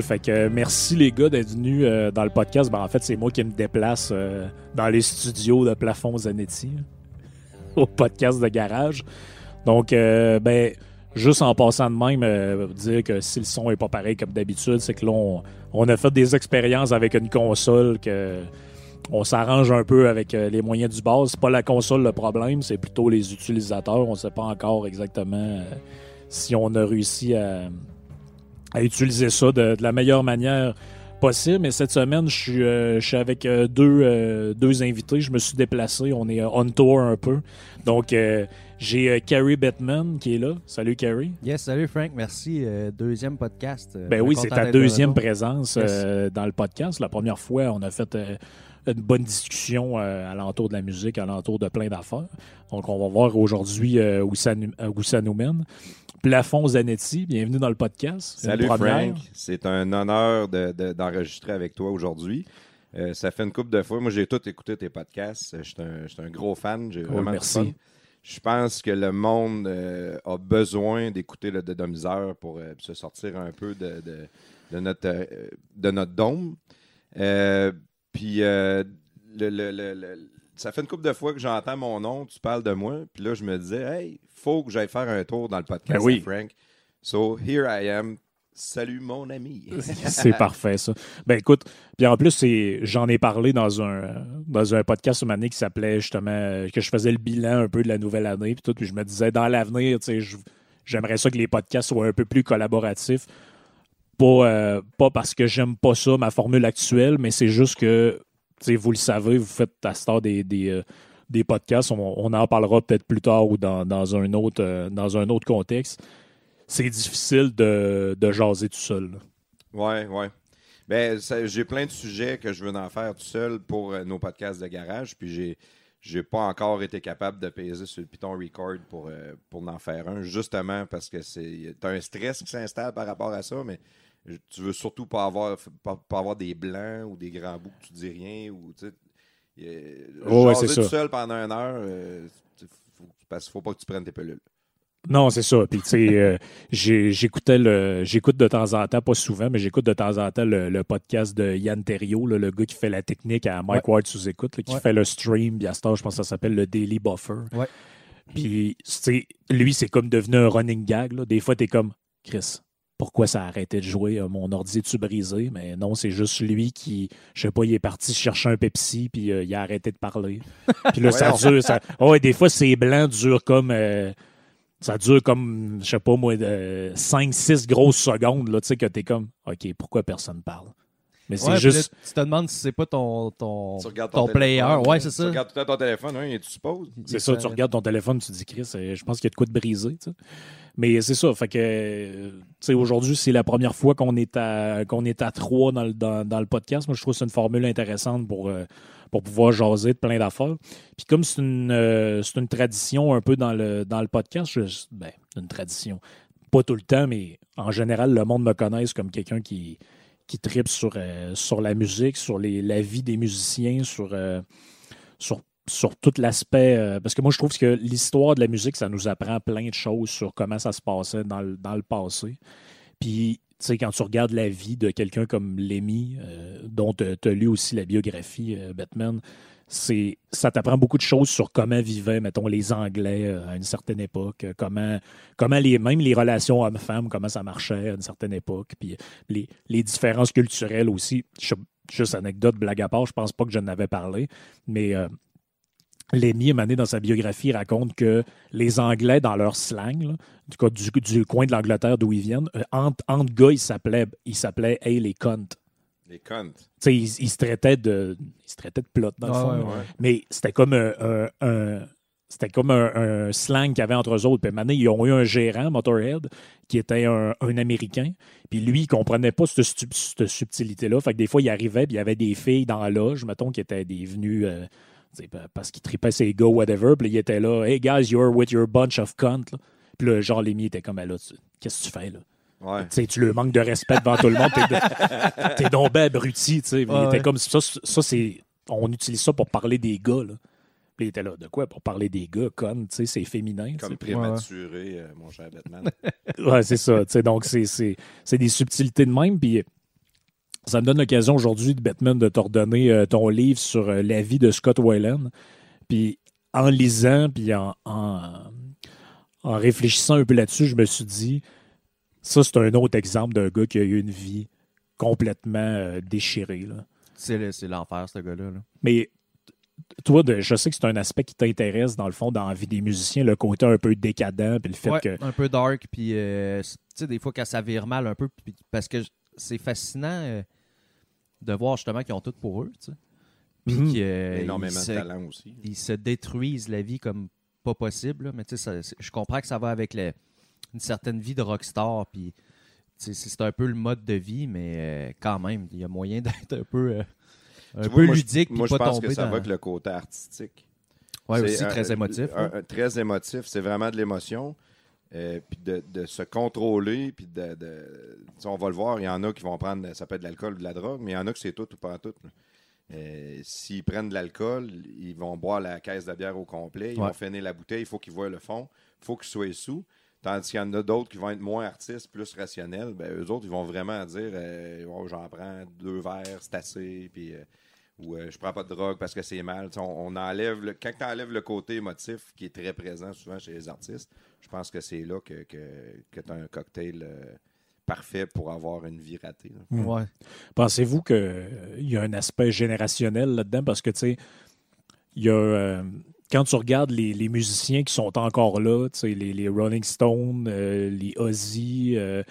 Fait que merci les gars d'être venus euh, dans le podcast. Ben, en fait, c'est moi qui me déplace euh, dans les studios de Plafond Zanetti au podcast de garage. Donc, euh, ben, juste en passant de même, euh, dire que si le son est pas pareil comme d'habitude, c'est que là, on, a fait des expériences avec une console que on s'arrange un peu avec euh, les moyens du base. C'est pas la console le problème, c'est plutôt les utilisateurs. On sait pas encore exactement euh, si on a réussi à, à utiliser ça de, de la meilleure manière possible. Mais cette semaine, je suis, euh, je suis avec euh, deux, euh, deux invités. Je me suis déplacé. On est on tour un peu. Donc, j'ai Carrie Bettman qui est là. Salut, Carrie. Yes, salut Frank, merci. Deuxième podcast. Ben oui, c'est ta deuxième présence dans le podcast. La première fois, on a fait une bonne discussion euh, alentour de la musique, alentour de plein d'affaires. Donc, on va voir aujourd'hui où, ça, où ça nous mène. Plafond Zanetti, bienvenue dans le podcast. Salut. Frank, c'est un honneur de- de- d'enregistrer avec toi aujourd'hui. Euh, ça fait une couple de fois. Moi, j'ai tout écouté tes podcasts. Je suis un, gros fan. J'ai Cool, vraiment merci. fun. Je pense que le monde euh, a besoin d'écouter le misère pour euh, se sortir un peu de, de- de notre, de notre dôme. Puis, le- le- le- le- ça fait une couple de fois que j'entends mon nom, tu parles de moi. Puis là, je me disais, hey, faut que j'aille faire un tour dans le podcast Ben oui. Frank. So, here I am. Salut, mon ami. C'est parfait, ça. Ben écoute, puis en plus, j'en ai parlé dans un, dans un podcast une année qui s'appelait justement, que je faisais le bilan un peu de la nouvelle année, puis tout, puis je me disais, dans l'avenir, tu sais, j'aimerais ça que les podcasts soient un peu plus collaboratifs. Pas, euh, pas parce que j'aime pas ça, ma formule actuelle, mais c'est juste que, tu sais, vous le savez, vous faites à ce temps des, des, euh, des podcasts, on, en parlera peut-être plus tard ou dans, un, autre, euh, dans un autre contexte. C'est difficile de, de jaser tout seul. là. Ouais, ouais. Ben, j'ai plein de sujets que je veux en faire tout seul pour euh, nos podcasts de garage, puis j'ai j'ai pas encore été capable de peser sur le Python Record pour, euh, pour en faire un, justement parce que c'est t'as un stress qui s'installe par rapport à ça, mais tu veux surtout pas avoir pas, pas avoir des blancs ou des grands bouts que tu dis rien ou tu sais Oh, ouais, c'est ça. tout seul pendant une heure euh, tu- faut, parce qu'il faut pas que tu prennes tes pilules. Non, c'est ça. Puis, tu sais, euh, j'ai- j'écoutais le, j'écoute de temps en temps, pas souvent, mais j'écoute de temps en temps le, le podcast de Yann Terriot, là, le gars qui fait la technique à Mike Ward sous écoute, là, qui Ouais. fait le stream. Ce temps, je pense que ça s'appelle le Daily Buffer. Ouais. Puis, tu sais, lui, c'est comme devenu un running gag. là. Des fois, t'es comme, Chris, pourquoi ça a arrêté de jouer? Euh, Mon ordi est-tu brisé? Mais non, c'est juste lui qui, je sais pas, il est parti chercher un Pepsi, puis euh, il a arrêté de parler. Puis là, ça dure. Ça... Ouais, des fois, ces blancs durent comme. euh, ça dure comme, je sais pas moi, 5-6 grosses secondes, là, tu sais, que t'es comme, OK, pourquoi personne parle? Mais c'est Ouais, juste. là, tu te demandes si c'est pas ton, ton, Tu ton player. Ouais, c'est Tu ça. regardes tout le temps ton téléphone, hein, et tu supposes. C'est ça, tu regardes ton téléphone, tu te dis, Chris, euh, je pense qu'il y a de quoi de briser. tu. Mais c'est ça, fait que, euh, tu sais, aujourd'hui, c'est la première fois qu'on est à qu'on est à trois dans le, dans, dans le podcast. Moi, je trouve que c'est une formule intéressante pour, euh, pour pouvoir jaser de plein d'affaires. Puis comme c'est une, euh, c'est une tradition un peu dans le, dans le podcast, je- ben, une tradition. Pas tout le temps, mais en général, le monde me connaisse comme quelqu'un qui, qui tripe sur, euh, sur la musique, sur les, la vie des musiciens, sur, euh, sur, sur tout l'aspect. euh, parce que moi, je trouve que l'histoire de la musique, ça nous apprend plein de choses sur comment ça se passait dans le, dans le passé. Puis, tu sais, quand tu regardes la vie de quelqu'un comme Lemmy, dont tu as lu aussi la biographie, Batman, c'est ça t'apprend beaucoup de choses sur comment vivaient, mettons, les Anglais euh, à une certaine époque, euh, comment, comment les, même les relations hommes-femmes, comment ça marchait à une certaine époque, puis les, les différences culturelles aussi. Je- Juste anecdote, blague à part, je pense pas que je n'avais parlé, mais euh, donné, dans sa biographie, raconte que les Anglais, dans leur slang, du, du, du coin de l'Angleterre d'où ils viennent, euh, entre, gars, ils s'appelaient, ils s'appelaient Hey les. Les comptes. Tu sais, ils, ils se traitaient de, ils se traitaient de plot, dans le fond. ouais, là. ouais. Mais c'était comme un, un- un- c'était comme un, un slang qu'il y avait entre eux autres. Puis donné, ils ont eu un gérant, Motorhead, qui était un, un Américain. Puis lui, il comprenait pas cette, stu- cette subtilité-là. Fait que des fois, il arrivait, puis il y avait des filles dans la loge, mettons, qui étaient des venues euh, tu sais, pa- parce qu'ils tripaient ses gars, whatever. Puis il était là, Hey guys, you're with your bunch of cunt. là. Puis là, genre, Lémi était comme, Ah, là, qu'est-ce que tu fais, là? Ouais. Tu le manques de respect devant tout le monde. T'es, donc ben abruti, tu sais. Mais il Ouais, était comme ça. Ça, c'est. On utilise ça pour parler des gars, là. Puis il était là, de quoi? Pour parler des gars, con, tu sais, c'est féminin. Comme prématuré, euh, mon cher Batman. Ouais, c'est ça. tu sais, donc, c'est- c'est c'est des subtilités de même. Puis ça me donne l'occasion aujourd'hui, Batman, de t'ordonner euh, ton livre sur euh, la vie de Scott Weiland. Puis en lisant, puis en, en, en réfléchissant un peu là-dessus, je me suis dit, ça, c'est un autre exemple d'un gars qui a eu une vie complètement euh, déchirée. Là. C'est le- c'est l'enfer, ce gars-là. là. Mais toi, de- je sais que c'est un aspect qui t'intéresse, dans le fond, dans la vie des musiciens, le côté un peu décadent, puis le fait Ouais, que. Un peu dark, puis euh, tu sais, des fois, quand ça vire mal un peu, parce que c'est fascinant euh, de voir justement qu'ils ont tout pour eux, tu sais. Puis qu'ils, euh, Énormément de se- talent aussi. ils se détruisent la vie comme pas possible. là. Mais tu sais, je comprends que ça va avec le- une certaine vie de rockstar. Puis c'est un peu le mode de vie, mais euh, quand même, il y a moyen d'être un peu, euh, un peu moi, je- ludique puis Moi, je pas pense tomber que ça dans. va avec le côté artistique. C'est aussi un- très émotif. un- hein. très émotif. C'est vraiment de l'émotion. euh, puis de, de se contrôler. Puis de, on va le voir, il y en a qui vont prendre, ça peut être de l'alcool ou de la drogue, mais il y en a que c'est tout ou pas tout. Euh, S'ils prennent de l'alcool, ils vont boire la caisse de bière au complet, ils Ouais. vont finir la bouteille, il faut qu'ils voient le fond, il faut qu'ils soient sous. Tandis qu'il y en a d'autres qui vont être moins artistes, plus rationnels. Ben, eux autres, ils vont vraiment dire euh, Oh, j'en prends deux verres, c'est assez. Puis, euh, ou euh, je prends pas de drogue parce que c'est mal. On, on enlève le, quand tu enlèves le côté émotif qui est très présent souvent chez les artistes, je pense que c'est là que, que, tu as un cocktail euh, parfait pour avoir une vie ratée. Mm. Ouais. Pensez-vous qu'il y a un aspect générationnel là-dedans? Parce que, tu sais, il y a. quand tu regardes les, les musiciens qui sont encore là, les, les Rolling Stones, euh, les Ozzy, euh,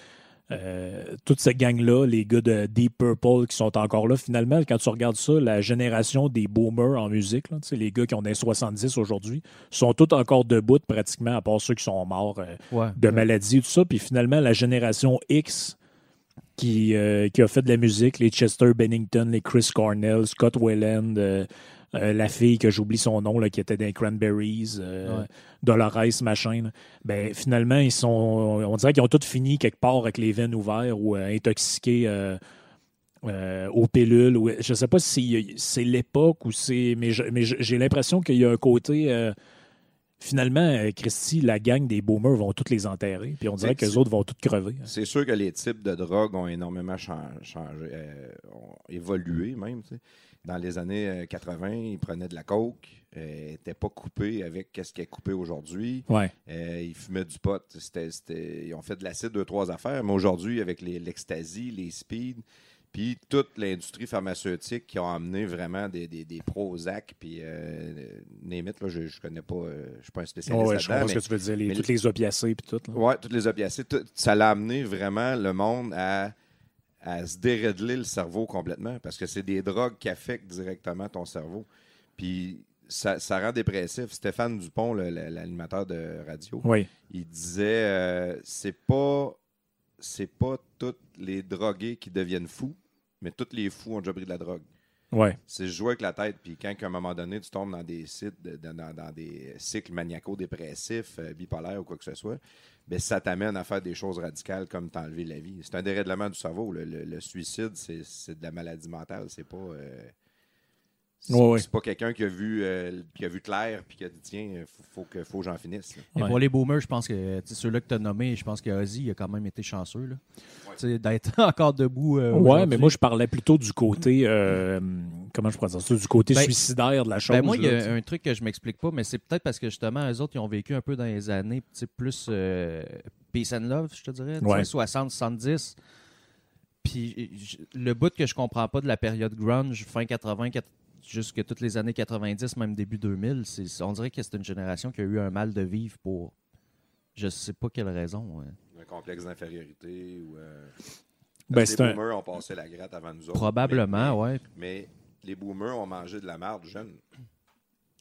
euh, toute cette gang-là, les gars de Deep Purple qui sont encore là, finalement, quand tu regardes ça, la génération des boomers en musique, là, les gars qui ont des 70 aujourd'hui, sont tous encore debout pratiquement, à part ceux qui sont morts euh, Ouais. de maladies et tout ça. Puis finalement, la génération X qui, euh, qui a fait de la musique, les Chester Bennington, les Chris Cornell, Scott Weiland, euh, euh, la fille que j'oublie son nom, là, qui était dans les Cranberries, euh, Ouais. Dolores, machin. là. Ben, finalement, ils sont. On dirait qu'ils ont tous fini quelque part avec les veines ouvertes ou euh, intoxiqués. euh, euh, aux pilules. Ou, je ne sais pas si c'est l'époque ou c'est. Mais je- mais je- j'ai l'impression qu'il y a un côté. euh, finalement, Christy, la gang des boomers vont toutes les enterrer. Puis on dirait que les autres vont toutes crever. C'est sûr que les types de drogues ont énormément chan- changé, euh, ont évolué même. Dans les années euh, 80, ils prenaient de la coke, n'étaient pas coupés avec ce qui est coupé aujourd'hui. Ouais. Euh, ils fumaient du pot. C'était- c'était- ils ont fait de l'acide, deux, trois affaires. Mais aujourd'hui, avec les- l'ecstasy, les speed, puis toute l'industrie pharmaceutique qui ont amené vraiment des, des, des Prozac, puis euh, là, je ne connais pas, euh, je suis pas un spécialiste ouais, je comprends ce que tu veux dire. Les, toutes les opiacés puis tout. oui, toutes les opiacés. tout- ça l'a amené vraiment le monde à, à se dérégler le cerveau complètement parce que c'est des drogues qui affectent directement ton cerveau. Puis ça, ça rend dépressif. Stéphane Dupont, l'animateur de radio, Oui. il disait euh, c'est pas c'est pas tous les drogués qui deviennent fous, mais tous les fous ont déjà pris de la drogue. C'est jouer avec la tête. Puis quand, à un moment donné, tu tombes dans des sites, cycles maniaco-dépressifs, euh, bipolaires ou quoi que ce soit, ben, ça t'amène à faire des choses radicales comme t'enlever la vie. C'est un dérèglement du cerveau. Le, suicide, c'est c'est de la maladie mentale. C'est pas. euh, c'est Ouais, ouais. c'est pas quelqu'un qui a vu euh, qui a vu clair puis qui a dit tiens, faut, faut que faut j'en finisse. Et Ouais. pour les boomers, je pense que ceux-là que tu as nommés, je pense que Ozzy il a quand même été chanceux d'être encore debout. euh, Ouais, mais moi, je parlais plutôt du côté. euh, comment je pourrais dire ça Du côté Ben, suicidaire de la chose. Ben, moi, il y a un truc que je m'explique pas, mais c'est peut-être parce que justement, eux autres, ils ont vécu un peu dans les années plus euh, peace and love, je te dirais, tu sais, Ouais. 60, 70. Puis le bout que je comprends pas de la période grunge, fin 80, quat- jusque toutes les années 90, même début 2000, c'est, on dirait que c'est une génération qui a eu un mal de vivre pour je sais pas quelle raison. ouais. Un complexe d'infériorité ou. euh, Ben, les un- boomers ont passé la gratte avant nous autres. Probablement, Mais- ouais. Mais les boomers ont mangé de la merde jeune.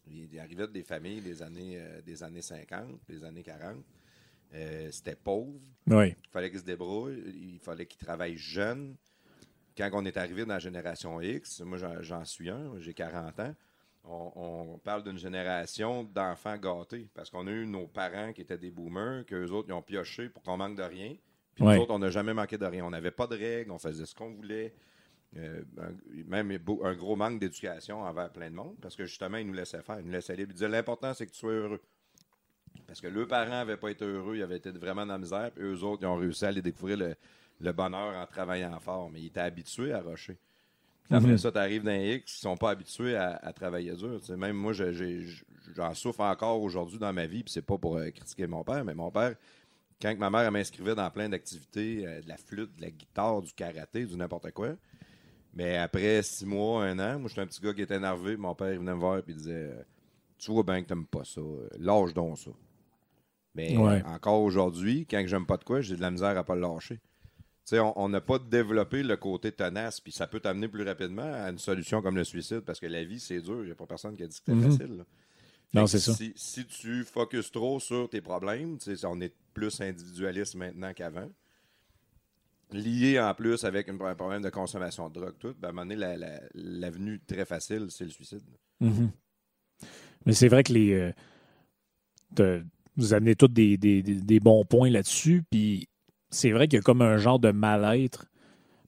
Ils ils arrivaient des familles des années, euh, des années 50, des années 40. Euh, C'était pauvre. Ouais. Il fallait qu'ils se débrouillent. Il fallait qu'ils travaillent jeunes. Quand on est arrivé dans la génération X, moi j'en- suis un, j'ai 40 ans, on, on parle d'une génération d'enfants gâtés. Parce qu'on a eu nos parents qui étaient des boomers, qu'eux autres ils ont pioché pour qu'on manque de rien. Puis Ouais. nous autres, on n'a jamais manqué de rien. On n'avait pas de règles, on faisait ce qu'on voulait. euh, un- même un gros manque d'éducation envers plein de monde, parce que justement, ils nous laissaient faire, ils nous laissaient libre. Ils disaient l'important, c'est que tu sois heureux. Parce que leurs parents n'avaient pas été heureux, ils avaient été vraiment dans la misère, puis eux autres, ils ont réussi à aller découvrir le, le bonheur en travaillant fort, mais ils étaient habitués à rusher. Puis après Mhm. ça, tu arrives dans les X, ils sont pas habitués à, à travailler dur. Même moi, j'en souffre encore aujourd'hui dans ma vie, puis c'est pas pour euh, critiquer mon père, mais mon père, quand ma mère m'inscrivait dans plein d'activités, euh, de la flûte, de la guitare, du karaté, du n'importe quoi, mais après six mois, un an, moi, j'étais un petit gars qui était énervé. Mon père, il venait me voir et il disait euh, Tu vois bien que t'aimes pas ça. Lâche donc ça. Mais Ouais. encore aujourd'hui, quand j'aime pas de quoi, j'ai de la misère à pas le lâcher. On- on n'a pas développé le côté tenace, puis ça peut t'amener plus rapidement à une solution comme le suicide, parce que la vie, c'est dur. Il n'y a pas personne qui a dit que c'était Mhm. facile. là. Non, c'est ça. Si, si tu focuses trop sur tes problèmes, on est plus individualiste maintenant qu'avant, lié en plus avec un problème de consommation de drogue, tout, ben, à un moment donné, la- la- l'avenue très facile, c'est le suicide. Mhm. Mais c'est vrai que les. euh, vous amenez tous des- des bons points là-dessus. Puis c'est vrai qu'il y a comme un genre de mal-être.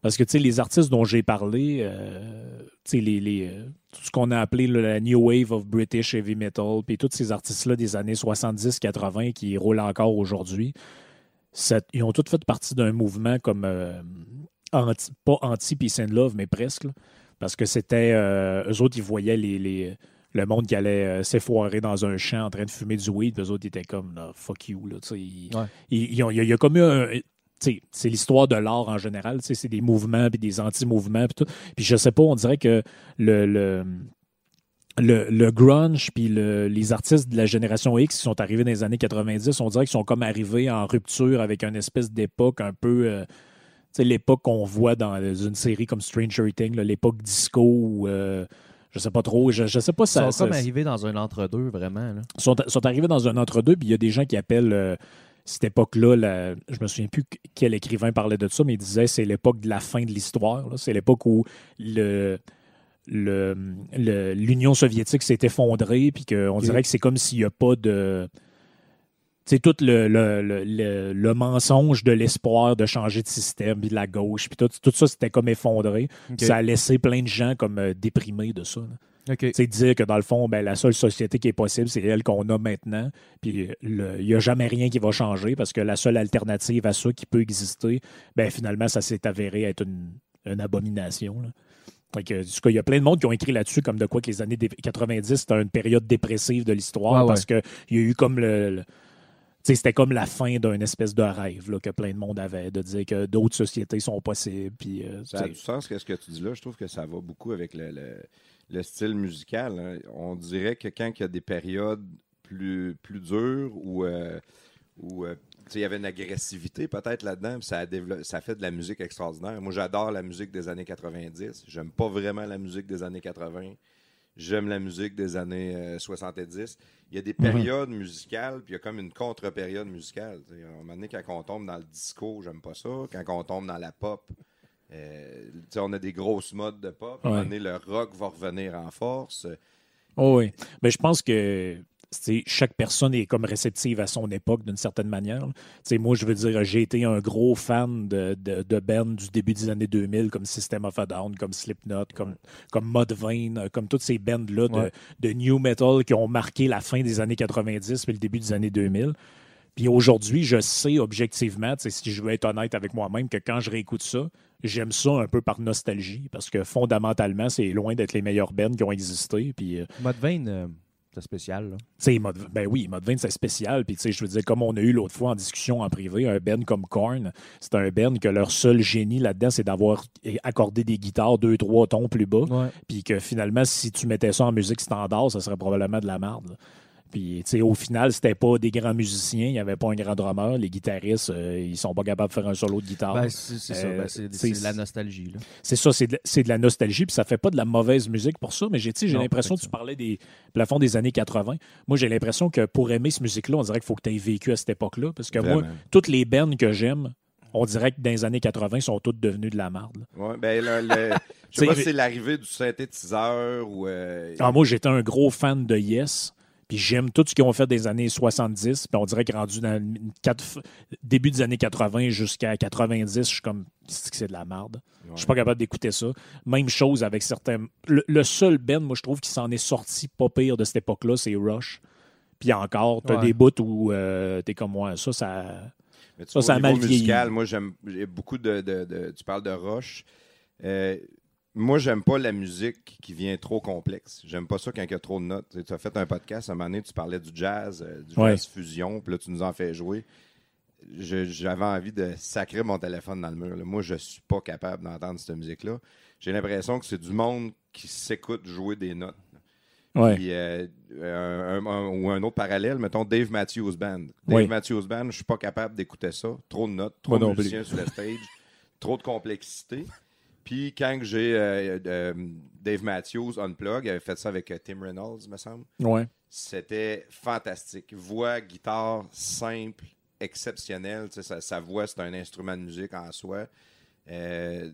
Parce que, tu sais, les artistes dont j'ai parlé, euh, tu sais, les, les, euh, tout ce qu'on a appelé là, la New Wave of British Heavy Metal, puis tous ces artistes-là des années 70-80 qui roulent encore aujourd'hui, ils ont tous fait partie d'un mouvement comme. euh, anti- pas anti-peace and love, mais presque. là. Parce que c'était. euh, eux autres, ils voyaient les, les- le monde qui allait euh, s'effoirer dans un champ en train de fumer du weed, puis eux autres ils étaient comme là, fuck you. Là, Ouais. il y, a- il y a comme eu un. C'est l'histoire de l'art en général. C'est des mouvements puis des anti-mouvements. Puis tout. Puis je sais pas, on dirait que le, le, le, le grunge puis le- les artistes de la génération X qui sont arrivés dans les années 90, on dirait qu'ils sont comme arrivés en rupture avec une espèce d'époque un peu. euh, tu sais, l'époque qu'on voit dans une série comme Stranger Things, l'époque disco ou euh, je sais pas trop, je, je sais pas Ils si ça, sont ça- comme arrivés dans un entre-deux, vraiment. Sont, sont arrivés dans un entre-deux, puis il y a des gens qui appellent euh, cette époque-là, la- je me souviens plus quel écrivain parlait de ça, mais il disait c'est l'époque de la fin de l'histoire. C'est l'époque où le le- le- l'Union soviétique s'est effondrée, puis qu'on dirait que c'est comme s'il n'y a pas de. C'est tout le, le, le- le- le mensonge de l'espoir de changer de système, puis de la gauche, puis tout, tout ça s'était comme effondré. Ça a laissé plein de gens comme euh, déprimés de ça. là. OK. Tu sais, dire que dans le fond, ben, la seule société qui est possible, c'est elle qu'on a maintenant. Puis il n'y a jamais rien qui va changer parce que la seule alternative à ça qui peut exister, ben, finalement, ça s'est avéré être une, une abomination. là. Fait que, en tout cas, il y a plein de monde qui ont écrit là-dessus comme de quoi que les années dé- 90, c'était une période dépressive de l'histoire Ouais, parce qu'il y a eu comme le. le- tu sais, c'était comme la fin d'une espèce de rêve là, que plein de monde avait, de dire que d'autres sociétés sont possibles. Puis, euh, Ça a du sens, qu'est-ce que tu dis là? Je trouve que ça va beaucoup avec le, le- le style musical. hein. On dirait que quand il y a des périodes plus, plus dures où, euh, où, euh, il y avait une agressivité peut-être là-dedans, ça a, dévelop- ça a fait de la musique extraordinaire. Moi, j'adore la musique des années 90. J'aime pas vraiment la musique des années 80. J'aime la musique des années euh, 70. Il y a des périodes musicales, puis il y a comme une contre-période musicale. À un moment donné, quand on tombe dans le disco, j'aime pas ça. Quand on tombe dans la pop, euh, on a des grosses modes de pop. Ouais. donné, le rock va revenir en force. Oh oui. Mais je pense que chaque personne est comme réceptive à son époque d'une certaine manière. Moi, je veux dire, j'ai été un gros fan de, de, du début des années 2000, comme System of a Down, comme Slipknot, comme, comme Mudvayne, comme toutes ces bands-là de, Ouais. de new metal qui ont marqué la fin des années 90 et le début des années 2000. Puis aujourd'hui, je sais objectivement, si je veux être honnête avec moi-même, que quand je réécoute ça, j'aime ça un peu par nostalgie, parce que fondamentalement, c'est loin d'être les meilleures bands qui ont existé. Puis, euh, Mudvayne, euh, c'est spécial. Là. ben oui, Mode 20, c'est spécial. Puis, je veux dire, comme on a eu l'autre fois en discussion en privé, un Ben comme Korn, c'est un Ben que leur seul génie là-dedans, c'est d'avoir accordé des guitares deux, trois tons plus bas. Puis que finalement, si tu mettais ça en musique standard, ça serait probablement de la merde. là. Puis, tu sais, au final, c'était pas des grands musiciens, il n'y avait pas un grand drummer. Les guitaristes, euh, ils sont pas capables de faire un solo de guitare. Ben, c'est ça. Euh, Ben, c'est de la nostalgie. Là. C'est ça, c'est de, c'est de la nostalgie, puis ça fait pas de la mauvaise musique pour ça, mais j'ai tu sais, j'ai Non, l'impression que tu parlais des plafonds des années 80. Moi, j'ai l'impression que pour aimer cette musique-là, on dirait qu'il faut que tu aies vécu à cette époque-là, parce que moi, toutes les bands que j'aime, on dirait que dans les années 80, sont toutes devenues de la merde. là. Ouais, ben, le- le- je sais pas si c'est l'arrivée du synthétiseur ou. euh, Ah, moi, j'étais un gros fan de Yes, Puis j'aime tout ce qu'ils ont fait des années 70. Puis on dirait que rendu dans le quatre- début des années 80 jusqu'à 90, je suis comme, c'est de la merde. Je suis pas capable d'écouter ça. Même chose avec certains. Le, le seul band, moi, je trouve, qui s'en est sorti pas pire de cette époque-là, c'est Rush. Puis encore, t'as Ouais. des bouts où euh, t'es comme moi. Ça, ça. Mais tu Ça, vois, ça au a mal musical, moi, j'aime j'ai beaucoup de, de- de- Tu parles de Roche. Euh, moi, j'aime pas la musique qui vient trop complexe. J'aime pas ça quand il y a trop de notes. Tu sais, tu as fait un podcast, à un moment donné, tu parlais du jazz, euh, du Ouais. jazz fusion, puis là, tu nous en fais jouer. J'avais envie de sacrer mon téléphone dans le mur. là. Moi, je suis pas capable d'entendre cette musique-là. J'ai l'impression que c'est du monde qui s'écoute jouer des notes. Ouais. Puis, euh, un, un- ou un autre parallèle, mettons Dave Matthews Band. Dave. Matthews Band, je suis pas capable d'écouter ça. Trop de notes, trop Moi de musiciens sur le stage, trop de complexité. Puis quand j'ai euh, euh, Dave Matthews Unplug, il avait fait ça avec euh, Tim Reynolds, me semble. Ouais. C'était fantastique. Voix, guitare, simple, exceptionnelle. Tu sais, sa, sa voix, c'est un instrument de musique en soi. Euh,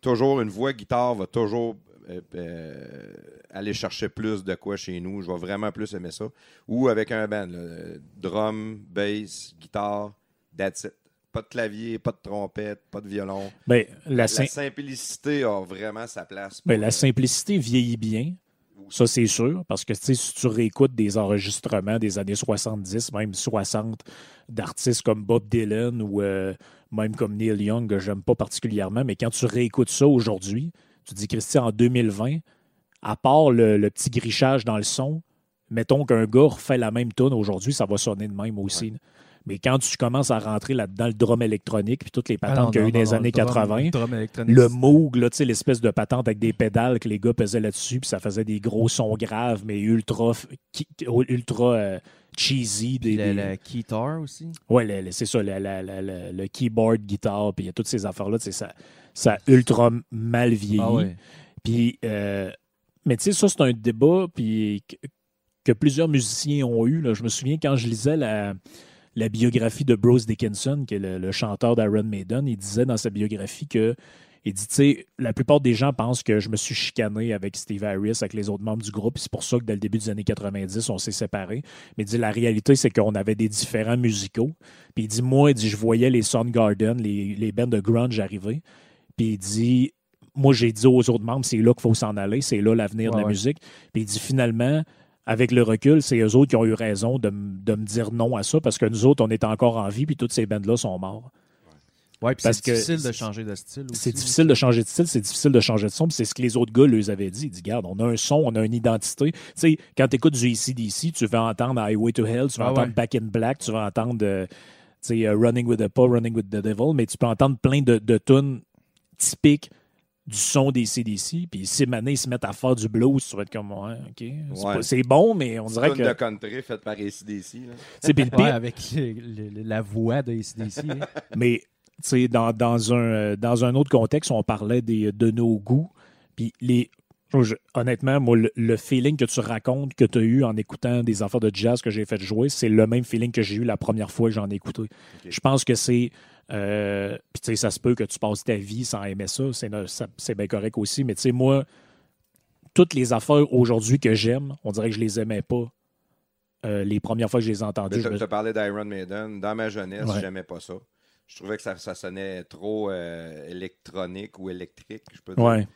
toujours une voix guitare va toujours euh, euh, aller chercher plus de quoi chez nous. Je vais vraiment plus aimer ça. Ou avec un band, là, euh, drum, bass, guitare, that's it. Pas de clavier, pas de trompette, pas de violon. Ben, la, La sim- simplicité a vraiment sa place. ben, la euh, simplicité vieillit bien. Ça, c'est sûr. Parce que si tu réécoutes des enregistrements des années 70, même 60, d'artistes comme Bob Dylan ou euh, même comme Neil Young, que j'aime pas particulièrement, mais quand tu réécoutes ça aujourd'hui, tu te dis, Christian, en 2020, à part le, le petit grichage dans le son, mettons qu'un gars refait la même tune aujourd'hui, ça va sonner de même aussi. Mais quand tu commences à rentrer là-dedans le drum électronique puis toutes les Ah patentes non, qu'il y a eu dans les années drum- 80, drum électronique, le c'est- Moog, là, l'espèce de patente avec des pédales que les gars pesaient là-dessus, puis ça faisait des gros sons graves, mais ultra, ultra euh, cheesy. Des, Puis le, des- le guitar aussi? Le- c'est ça, le, la- la- la- le keyboard, guitare, puis il y a toutes ces affaires-là, ça, ça a ultra mal vieilli. Ah ouais. Puis, euh, mais tu sais, ça, c'est un débat puis, que, que plusieurs musiciens ont eu. là. Je me souviens quand je lisais la, la biographie de Bruce Dickinson, qui est le, le chanteur d'Iron Maiden, il disait dans sa biographie que. Il dit, tu sais, la plupart des gens pensent que je me suis chicané avec Steve Harris, avec les autres membres du groupe, c'est pour ça que dès le début des années 90, on s'est séparés. Mais il dit, la réalité, c'est qu'on avait des différents musicaux. Puis il dit, moi, il dit, je voyais les Soundgarden, les, les bands de grunge arriver. Puis il dit, moi, j'ai dit aux autres membres, c'est là qu'il faut s'en aller, c'est là l'avenir de la ouais. musique. Puis il dit finalement, avec le recul, c'est eux autres qui ont eu raison de, me dire non à ça parce que nous autres, on est encore en vie, puis toutes ces bandes-là sont morts. Ouais, puis c'est difficile de changer de style aussi. C'est difficile de changer de style, c'est difficile de changer de son, puis c'est ce que les autres gars leur avaient dit. Ils disent, regarde, on a un son, on a une identité. Tu sais, quand tu écoutes du ACDC, tu vas entendre Highway to Hell, tu vas Ah entendre ouais. Back in Black, tu vas entendre euh, sais, euh, Running with the pas Running with the Devil, mais tu peux entendre plein de, de tunes typiques du son des CDC. Puis si maintenant ils se mettent à faire du blues, tu vas être comme, ouais, OK. C'est Ouais. pas- C'est bon, mais on dirait que. de country faite par ACDC. Ouais, pire- avec le- le- la voix de ACDC. hein. Mais tu sais, dans, dans, un, euh, dans un autre contexte, on parlait des, de nos goûts. Puis les. Je- honnêtement, moi, le, le feeling que tu racontes, que tu as eu en écoutant des affaires de jazz que j'ai fait jouer, c'est le même feeling que j'ai eu la première fois que j'en ai écouté. Je pense que c'est. euh, Puis, tu sais, ça se peut que tu passes ta vie sans aimer ça. C'est bien correct aussi. Mais, tu sais, moi, toutes les affaires aujourd'hui que j'aime, on dirait que je les aimais pas euh, les premières fois que je les ai entendues. Je me- as parlé d'Iron Maiden. Dans ma jeunesse, Ouais. j'aimais pas ça. Je trouvais que ça, ça sonnait trop euh, électronique ou électrique, je peux dire. Ouais.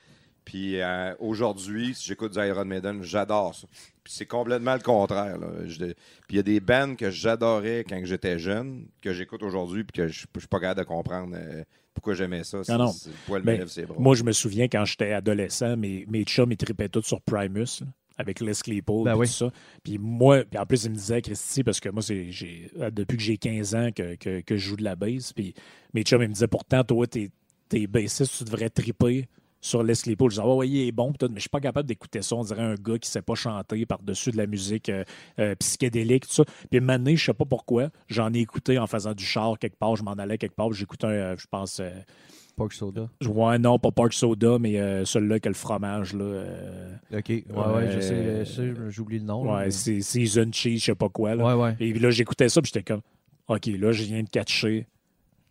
Puis euh, aujourd'hui, si j'écoute du Iron Maiden, j'adore ça. Puis c'est complètement le contraire. là. Je- Puis il y a des bands que j'adorais quand j'étais jeune, que j'écoute aujourd'hui, puis que je je suis pas capable de comprendre euh, pourquoi j'aimais ça. C'est- non. poil Ben, lève. Moi, je me souviens quand j'étais adolescent, mes, mes chums, ils tripaient tous sur Primus, là, avec Les Claypool Ben oui. tout ça. Puis moi, puis en plus, ils me disaient, Christy, parce que moi, c'est, j'ai, euh, depuis que j'ai 15 ans que, que, que je joue de la bass, puis mes chums, ils me disaient, pourtant, toi, t'es, t'es bassiste, tu devrais triper sur Les Claypool. Je disais, ah ouais, il est bon, mais je suis pas capable d'écouter ça. On dirait un gars qui sait pas chanter par-dessus de la musique euh, euh, psychédélique, tout ça. Puis maintenant, je sais pas pourquoi, j'en ai écouté en faisant du char quelque part, je m'en allais quelque part, j'écoutais, un, euh, je pense... euh, Pork Soda. Ouais, non, pas Park Soda, mais euh, celui-là qui a le fromage. Là, euh, Ok, ouais, ouais, je sais, j'oublie le nom. ouais, mais- c'est Season Cheese, je sais pas quoi. Là. ouais, ouais. Et là, j'écoutais ça, puis j'étais comme, OK, là, je viens de catcher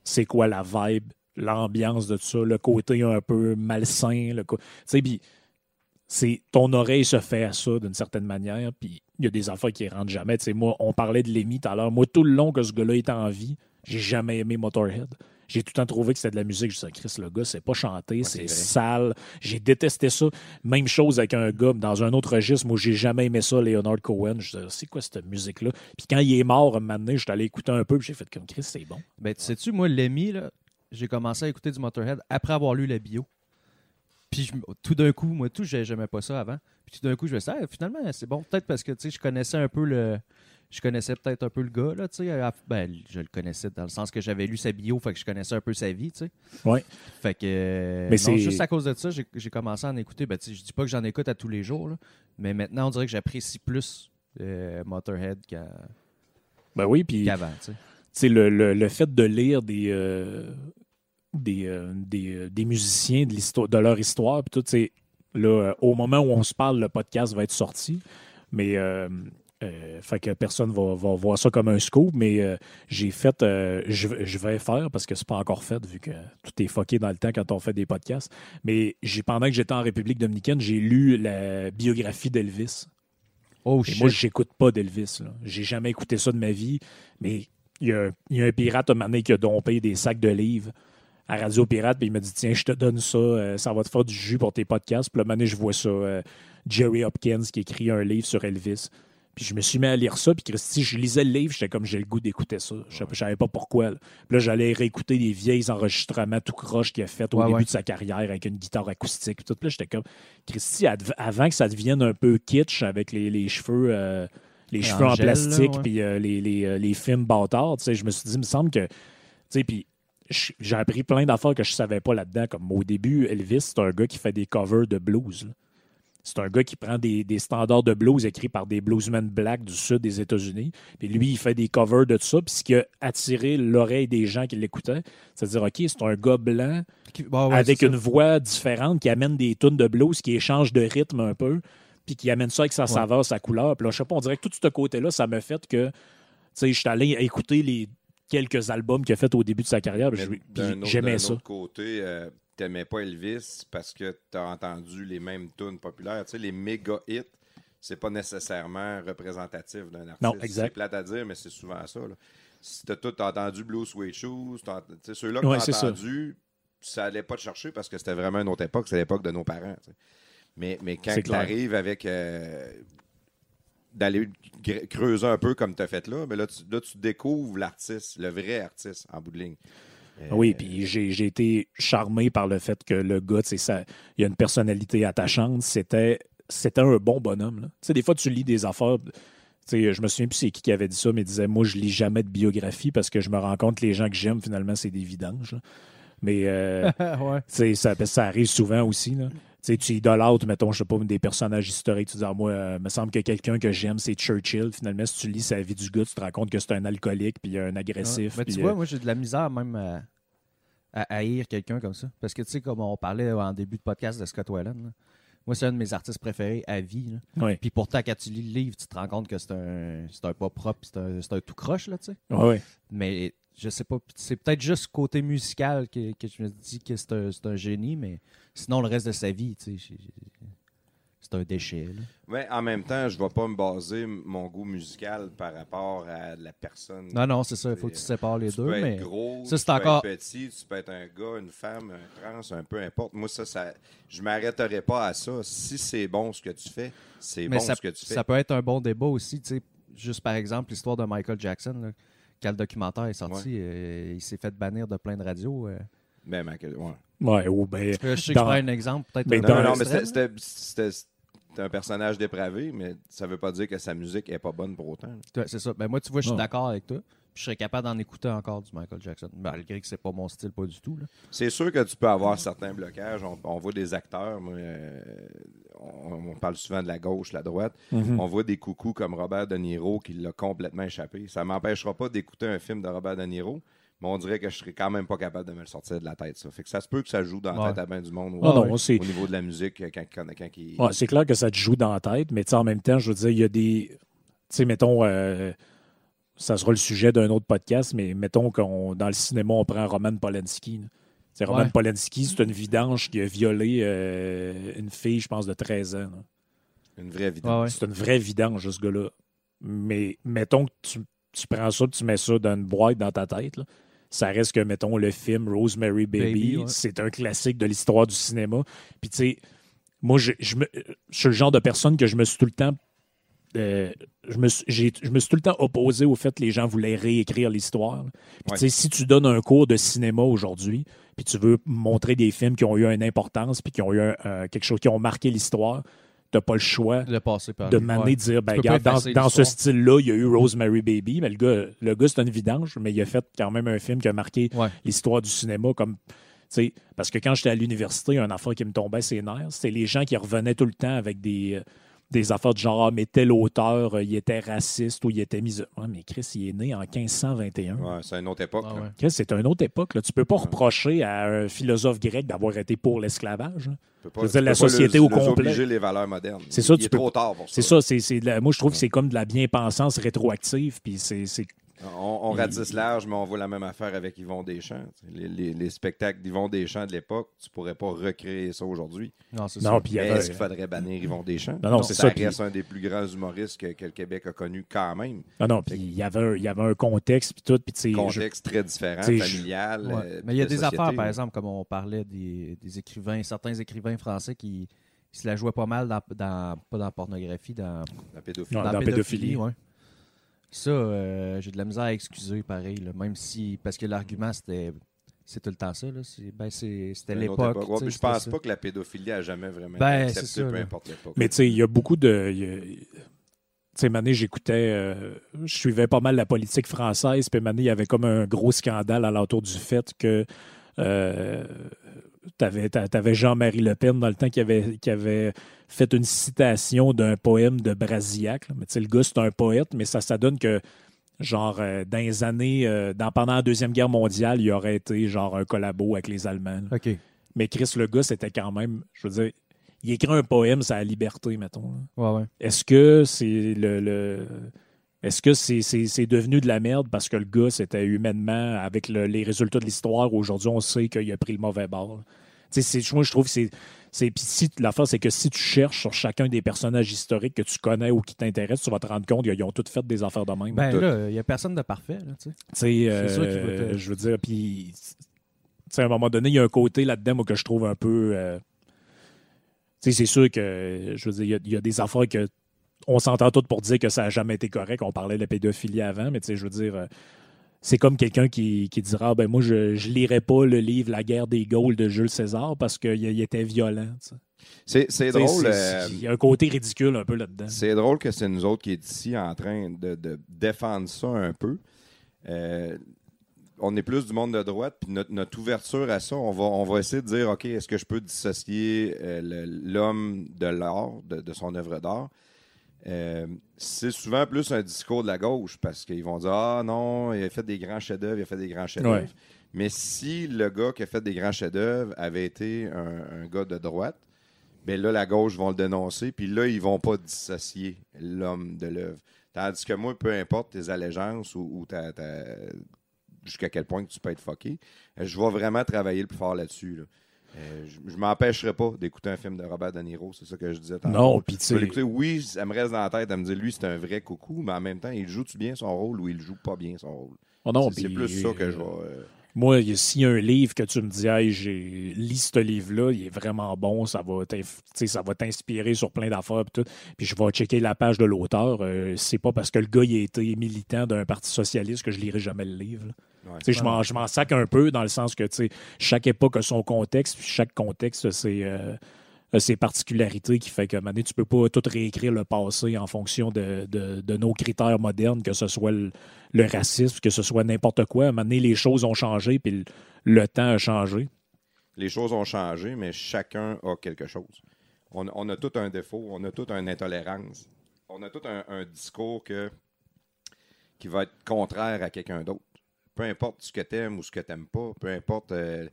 c'est quoi la vibe, l'ambiance de ça, le côté un peu malsain. Le co- Tu sais, puis c'est ton oreille se fait à ça d'une certaine manière, puis il y a des affaires qui rentrent jamais. Tu sais, moi, on parlait de Lemmy tout à l'heure. Moi, tout le long que ce gars-là était en vie, j'ai jamais aimé Motorhead. J'ai tout le temps trouvé que c'était de la musique. Je disais, Chris, le gars, c'est pas chanté, c'est c'est sale. J'ai détesté ça. Même chose avec un gars dans un autre registre. Moi, j'ai jamais aimé ça, Leonard Cohen. Je disais, c'est quoi cette musique-là? Puis quand il est mort, un moment donné, je suis allé écouter un peu, puis j'ai fait comme Chris, c'est bon. Ben, tu sais-tu, moi, Lemmy, là, j'ai commencé à écouter du Motorhead après avoir lu la bio. Puis je- tout d'un coup, moi, tout, j'ai- j'aimais pas ça avant. Puis tout d'un coup, je me suis dit, Ah, finalement, c'est bon. Peut-être parce que, tu sais, je connaissais un peu le. Je connaissais peut-être un peu le gars, là, tu sais. Ben, je le connaissais dans le sens que j'avais lu sa bio, fait que je connaissais un peu sa vie, tu sais. Ouais. Fait que. euh, Mais non, c'est- juste à cause de ça, j'ai commencé à en écouter. Ben, tu sais, je dis pas que j'en écoute à tous les jours, là, mais maintenant, on dirait que j'apprécie plus euh, Motorhead Ben oui, puis qu'avant, tu sais. tu sais, le, le- le fait de lire des, euh, des, euh, des, euh, des musiciens, de, l'histoire- de leur histoire, puis tout, là, euh, au moment où on se parle, le podcast va être sorti, mais euh, fait que personne va, va voir ça comme un scoop, mais euh, j'ai fait, euh, je, vais- je vais faire, parce que c'est pas encore fait, vu que tout est fucké dans le temps quand on fait des podcasts, mais j'ai pendant que j'étais en République dominicaine, j'ai lu la biographie d'Elvis. Oh, Et shit. moi, j'écoute pas d'Elvis. là. J'ai jamais écouté ça de ma vie, mais il y a, un- il y a un pirate à un moment donné qui a dompé des sacs de livres à Radio Pirate, puis il m'a dit Tiens, je te donne ça, euh, ça va te faire du jus pour tes podcasts. Puis un moment donné, je vois ça, euh, Jerry Hopkins qui écrit un livre sur Elvis. Puis je me suis mis à lire ça, puis Christy, je lisais le livre, j'étais comme j'ai le goût d'écouter ça. Je ne savais pas pourquoi. là. Puis là, j'allais réécouter des vieilles enregistrements tout croche qu'il a fait au Ouais, début ouais. de sa carrière avec une guitare acoustique. Puis tout Puis là, j'étais comme Christy, avant que ça devienne un peu kitsch avec les, les cheveux. euh, les En cheveux en plastique, puis les, les, les films bâtards, tu sais, je me suis dit, il me semble que, tu sais, puis j'ai appris plein d'affaires que je savais pas là-dedans, comme au début, Elvis, c'est un gars qui fait des covers de blues. C'est un gars qui prend des, des standards de blues écrits par des bluesmen blacks du sud des États-Unis. Puis lui, il fait des covers de tout ça. Puis ce qui a attiré l'oreille des gens qui l'écoutaient, c'est de dire, OK, c'est un gars blanc Qui- bah ouais, avec une voix différente qui amène des tunes de blues qui échangent de rythme un peu, puis qui amène ça avec sa saveur, sa couleur. Puis là, je sais pas, on dirait que tout ce côté-là, ça m'a fait que, tu sais, je suis allé écouter les quelques albums qu'il a fait au début de sa carrière, autre- j'aimais ça. autre côté, euh, t'aimais pas Elvis parce que t'as entendu les mêmes tunes populaires. Tu sais, les méga hits, c'est pas nécessairement représentatif d'un artiste. Non, exact. C'est plate à dire, mais c'est souvent ça. là. Si t'as tout entendu Blue Suede Shoes, t'as- tu sais, ceux-là que Ouais, t'as c'est ça. entendu, ça allait pas te chercher parce que c'était vraiment une autre époque, c'est l'époque de nos parents. Mais, mais quand tu arrives avec euh, d'aller creuser un peu comme tu as fait là, mais là tu, là, tu découvres l'artiste, le vrai artiste en bout de ligne. Euh, Oui, puis j'ai j'ai été charmé par le fait que le gars, tu sais, ça- il a une personnalité attachante. C'était c'était un bon bonhomme. là. Tu sais, des fois, tu lis des affaires. tu sais, je me souviens plus c'est qui qui avait dit ça, mais il disait Moi, je lis jamais de biographie parce que je me rends compte que les gens que j'aime, finalement, c'est des vidanges. là. Mais euh, ouais. Tu sais, ça, ça arrive souvent aussi. Là. Tu sais, tu idolâtres, mettons, je sais pas, des personnages historiques. Tu dis, ah, moi, euh, me semble que quelqu'un que j'aime, c'est Churchill. Finalement, si tu lis sa vie du gars, tu te rends compte que c'est un alcoolique, puis un agressif. Ouais. Mais tu vois, euh, moi, j'ai de la misère même à, à haïr quelqu'un comme ça. Parce que, tu sais, comme on parlait en début de podcast de Scott là, moi, c'est un de mes artistes préférés à vie. Puis pourtant, quand tu lis le livre, tu te rends compte que c'est un, c'est un pas propre, c'est un, c'est un tout croche, là, tu sais. Mais je sais pas, c'est peut-être juste côté musical que, que je me dis que c'est un, c'est un génie, mais sinon, le reste de sa vie, tu sais, c'est un déchet. là. Mais en même temps, je ne vais pas me baser mon goût musical par rapport à la personne. Non, non, c'est ça, il faut que tu sépares les tu deux, peux mais... être gros, ça, tu peux encore- être petit, tu peux être un gars, une femme, un trans, un peu importe. Moi, ça, ça je m'arrêterai pas à ça. Si c'est bon ce que tu fais, c'est bon ça, ce que tu fais. ça peut être un bon débat aussi, tu sais. Juste par exemple, l'histoire de Michael Jackson, là, quand le documentaire est sorti, euh, il s'est fait bannir de plein de radios. euh. Ben, ma- ouais. Ouais, ou ben, je sais que Dans- je prends un exemple, peut-être Mais un Non, non, mais c'était- un personnage dépravé, mais ça veut pas dire que sa musique est pas bonne pour autant. Ouais, C'est ça. Ben, moi, tu vois, je suis d'accord avec toi. Puis Je serais capable d'en écouter encore du Michael Jackson, malgré que c'est pas mon style, pas du tout. C'est sûr que tu peux avoir certains blocages. On, on voit des acteurs, moi, euh, on, on parle souvent de la gauche, la droite. Mhm. On voit des coucous comme Robert De Niro qui l'a complètement échappé. Ça m'empêchera pas d'écouter un film de Robert De Niro, mais on dirait que je serais quand même pas capable de me le sortir de la tête. Ça fait que ça se peut que ça joue dans la tête à bien du monde Ah au, non, au niveau de la musique quand, quand, quand il- ouais, c'est clair que ça te joue dans la tête, mais en même temps, je veux dire, il y a des. Tu sais, mettons, euh, ça sera le sujet d'un autre podcast, mais mettons qu'on dans le cinéma, on prend Roman Polanski. là. C'est Roman Ouais. Polanski, c'est une vidange qui a violé euh, une fille, je pense, de 13 ans. là. Une vraie ouais. C'est une vraie vidange, ce gars-là. Mais mettons que tu, tu prends ça, tu mets ça dans une boîte dans ta tête. là. Ça reste que, mettons, le film Rosemary Baby, Baby, ouais. c'est un classique de l'histoire du cinéma. Puis, tu sais, moi, je, je, me- je suis le genre de personne que je me suis tout le temps. euh, je, me je me suis tout le temps opposé au fait que les gens voulaient réécrire l'histoire. Puis, Ouais. tu sais, si tu donnes un cours de cinéma aujourd'hui, puis tu veux montrer des films qui ont eu une importance, puis qui ont eu un- euh, quelque chose, qui ont marqué l'histoire, tu n'as pas le choix De passer par de lui. m'amener Ouais. dire ben, regarde, dans, ce style-là, il y a eu Rosemary Baby, mais le gars, le gars c'est une vidange, mais il a fait quand même un film qui a marqué Ouais. l'histoire du cinéma comme. tu sais, Parce que quand j'étais à l'université, un affaire qui me tombait ses nerfs, c'était les gens qui revenaient tout le temps avec des, euh, des affaires de genre, ah, mais tel auteur, euh, il était raciste ou il était mis. Ouais, mais Chris, il est né en 1521. Ouais, c'est une autre époque. Ah ouais. Chris, c'est une autre époque. Là. Tu peux pas reprocher à un philosophe grec d'avoir été pour l'esclavage. tu la peux pas société le- au le complet. les valeurs modernes. C'est ça, Il tu est peux- trop tard pour ça. C'est ça, c'est, c'est de la- moi je trouve que c'est comme de la bien-pensance rétroactive, puis c'est, c'est- On, on ratisse large, mais on voit la même affaire avec Yvon Deschamps. Les, les- les spectacles d'Yvon Deschamps de l'époque, tu pourrais pas recréer ça aujourd'hui. Non, c'est ça. puis il avait- Est-ce qu'il faudrait bannir Yvon Deschamps? Non, non, c'est ça puis- reste un des plus grands humoristes que, que le Québec a connu quand même. Non, non, puis il y avait un, il y avait un contexte, puis tout, puis je- Contexte très différent, t'sais, je- familial. Ouais. euh, Mais il y a de des société, affaires, par exemple, comme on parlait des, des écrivains, certains écrivains français qui, qui se la jouaient pas mal dans, dans- pas dans la pornographie, dans, La pédophilie. Dans la la pédophilie. pédophilie. ouais. Ça, euh, j'ai de la misère à excuser, pareil, là, même si, parce que l'argument, c'était, c'est tout le temps ça, là, c'est, ben, c'est- c'était autre l'époque. époque. Ouais, tu sais, puis je pense ça. pas que la pédophilie a jamais vraiment Ben, été c'est acceptée, ça, peu là. importe l'époque. Mais tu sais, il y a beaucoup de. y a- Tu sais, Mané, j'écoutais. euh, je suivais pas mal la politique française, puis Mané, il y avait comme un gros scandale alentour du fait que. Euh, T'avais avais Jean-Marie Le Pen dans le temps qui avait, qui avait fait une citation d'un poème de Brasillac. là. Mais tu sais, le gars, c'est un poète, mais ça, ça donne que, genre, euh, dans les années, euh, dans, pendant la Deuxième Guerre mondiale, il aurait été, genre, un collabo avec les Allemands. là. OK. Mais Chris, le gars, c'était quand même, je veux dire, il écrit un poème sur la liberté, mettons. là. Ouais, ouais. Est-ce que c'est le, le- est-ce que c'est, c'est- c'est devenu de la merde parce que le gars, c'était humainement, avec le- les résultats de l'histoire, aujourd'hui, on sait qu'il a pris le mauvais bord? Tu sais, c'est- moi, je trouve que c'est. c'est puis si, l'affaire, c'est que si tu cherches sur chacun des personnages historiques que tu connais ou qui t'intéressent, tu vas te rendre compte qu'ils ont tous fait des affaires de même. Ben Tout. là, il n'y a personne de parfait, là, tu sais. Tu sais, euh, sûr qu'il je veux dire, puis, tu sais, à un moment donné, il y a un côté là-dedans moi, que je trouve un peu. euh, tu sais, c'est sûr que, je veux dire, il y a- il y, a des affaires que. On s'entend tous pour dire que ça n'a jamais été correct. On parlait de pédophilie avant, mais tu sais, je veux dire. euh, c'est comme quelqu'un qui, qui dira Ah, ben moi, je ne lirai pas le livre La guerre des Gaules de Jules César parce qu'il il était violent. C'est drôle. euh, Il y a un côté ridicule un peu là-dedans. C'est drôle que c'est nous autres qui est ici en train de, de défendre ça un peu. Euh, on est plus du monde de droite, puis notre, notre ouverture à ça, on va, on va essayer de dire, OK, est-ce que je peux dissocier euh, l'homme de l'art, de, de son œuvre d'art? Euh, c'est souvent plus un discours de la gauche, parce qu'ils vont dire, ah non, il a fait des grands chefs-d'œuvre, il a fait des grands chefs-d'œuvre. Ouais. Mais si le gars qui a fait des grands chefs-d'œuvre avait été un, un gars de droite, ben là, la gauche vont le dénoncer, puis là, ils vont pas dissocier l'homme de l'œuvre. Tandis que moi, peu importe tes allégeances ou, ou ta- ta- jusqu'à quel point que tu peux être fucké, je vais vraiment travailler le plus fort là-dessus. là. Euh, je je m'empêcherai pas d'écouter un film de Robert De Niro, c'est ça que je disais tantôt. Non, puis tu l'écouter, oui, ça me reste dans la tête à me dire, lui, c'est un vrai coucou, mais en même temps, il joue-tu bien son rôle ou il joue pas bien son rôle? Oh non, c'est plus ça que je vais... euh, euh, Moi, s'il y a un livre que tu me dis, hey, j'ai lis ce livre-là, il est vraiment bon, ça va ça va t'inspirer sur plein d'affaires, puis tout. Puis je vais checker la page de l'auteur. euh, c'est pas parce que le gars il a été militant d'un parti socialiste que je lirai jamais le livre. ouais. Je m'en sac un peu dans le sens que chaque époque a son contexte, puis chaque contexte ses, euh, ses particularités qui fait que maintenant, tu peux pas tout réécrire le passé en fonction de, de- nos critères modernes, que ce soit le, racisme, que ce soit n'importe quoi. Maintenant, les choses ont changé, puis le, temps a changé. les choses ont changé, mais chacun a quelque chose. On, on a tout un défaut, on a tout une intolérance. On a tout un, un discours que, qui va être contraire à quelqu'un d'autre. Peu importe ce que tu aimes ou ce que tu n'aimes pas, peu importe euh,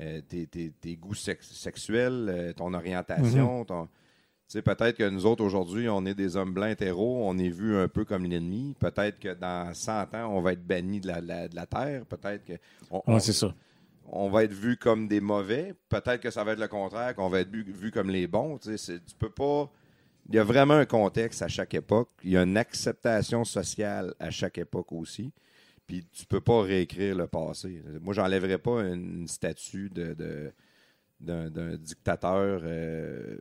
euh, tes, tes- tes goûts sex- sexuels, euh, ton orientation. ton- Tu sais, peut-être que nous autres, aujourd'hui, on est des hommes blancs hétéros, on est vus un peu comme l'ennemi. Peut-être que dans 100 ans, on va être bannis de la, de la- de la Terre. Peut-être que. on- Ouais, on- c'est ça. on va être vu comme des mauvais. Peut-être que ça va être le contraire, qu'on va être vu, comme les bons. Tu sais, tu peux pas. Il y a vraiment un contexte à chaque époque. Il y a une acceptation sociale à chaque époque aussi. Puis tu peux pas réécrire le passé. Moi, j'enlèverais pas une statue de, de- d'un, d'un dictateur euh,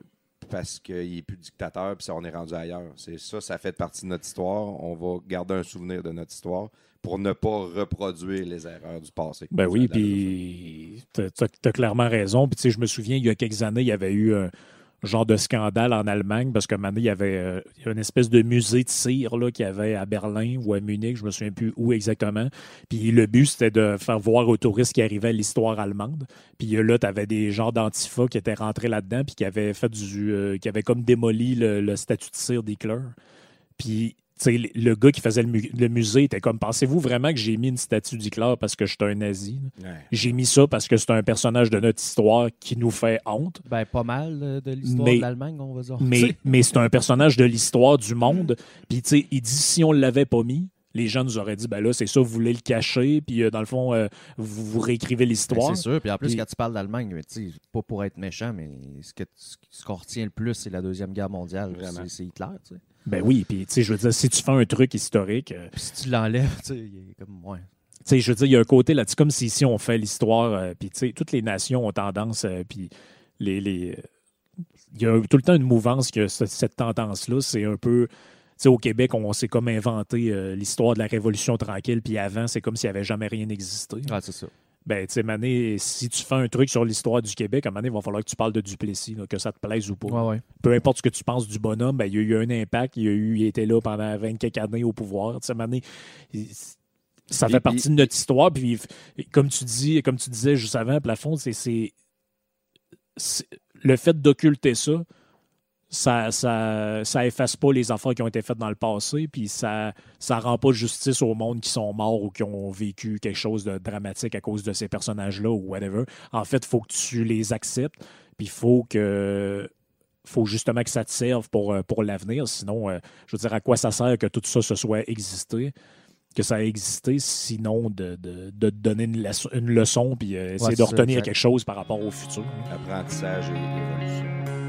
parce qu'il est plus dictateur puis on est rendu ailleurs. C'est ça, ça fait partie de notre histoire. On va garder un souvenir de notre histoire pour ne pas reproduire les erreurs du passé. Ben oui, puis t'as as, clairement raison. Puis tu sais, je me souviens, il y a quelques années, il y avait eu un genre de scandale en Allemagne parce que maintenant, il y avait euh, il y a une espèce de musée de cire qu'il y avait à Berlin ou à Munich, je me souviens plus où exactement. Puis le but, c'était de faire voir aux touristes qui arrivaient l'histoire allemande. Puis là, tu avais des gens d'Antifa qui étaient rentrés là-dedans puis qui avaient fait du. euh, qui avaient comme démoli le, le statut de cire d'Hitler. Puis le gars qui faisait le, mu- le musée était comme Pensez-vous vraiment que j'ai mis une statue d'Hitler parce que j'étais un nazi? Ouais. J'ai mis ça parce que c'est un personnage de notre histoire qui nous fait honte. Ben, pas mal euh, de l'histoire de l'Allemagne, on va dire. Mais, mais c'est un personnage de l'histoire du monde. Puis, tu sais, il dit si on ne l'avait pas mis, les gens nous auraient dit ben là, c'est ça, vous voulez le cacher, puis euh, dans le fond, euh, vous, vous réécrivez Ben, l'histoire. c'est sûr. Puis en plus, Puis- quand tu parles d'Allemagne, pas pour être méchant, mais ce que- ce qu'on retient le plus, c'est la Deuxième Guerre mondiale. C'est Hitler, tu sais. Ben oui, puis, tu sais, je veux dire, si tu fais un truc historique, euh, Puis si tu l'enlèves, tu sais, il est comme, ouais. tu sais, je veux dire, il y a un côté là-dessus, comme si ici on fait l'histoire, euh, puis tu sais, toutes les nations ont tendance, euh, puis les, les, euh, il y a tout le temps une mouvance que ce- cette tendance-là, c'est un peu, tu sais, au Québec, on s'est comme inventé l'histoire de la Révolution tranquille, puis avant, c'est comme s'il n'y avait jamais rien existé. Ah, c'est ça. Ben, tu sais, Mané, si tu fais un truc sur l'histoire du Québec, à un moment donné, il va falloir que tu parles de Duplessis, là, que ça te plaise ou pas. Ouais, ouais. Peu importe ce que tu penses du bonhomme, ben, il y a eu un impact, il, y a eu, il était là pendant 20 quelques années au pouvoir. Tu sais, il- ça fait partie de notre histoire. Puis, comme tu dis, comme tu disais juste avant, plafond, c'est- le fait d'occulter ça, ça, ça, ça efface pas les affaires qui ont été faites dans le passé, puis ça, ça rend pas justice au monde qui sont morts ou qui ont vécu quelque chose de dramatique à cause de ces personnages-là ou whatever. En fait, il faut que tu les acceptes, puis il faut que faut justement que ça te serve pour, euh, pour l'avenir. Sinon, euh, je veux dire, à quoi ça sert que tout ça se soit existé, que ça a existé, sinon de, de, de te donner une leçon, une leçon puis euh, essayer Ouais, de ça, retenir quelque chose par rapport au futur. Apprentissage et évolution.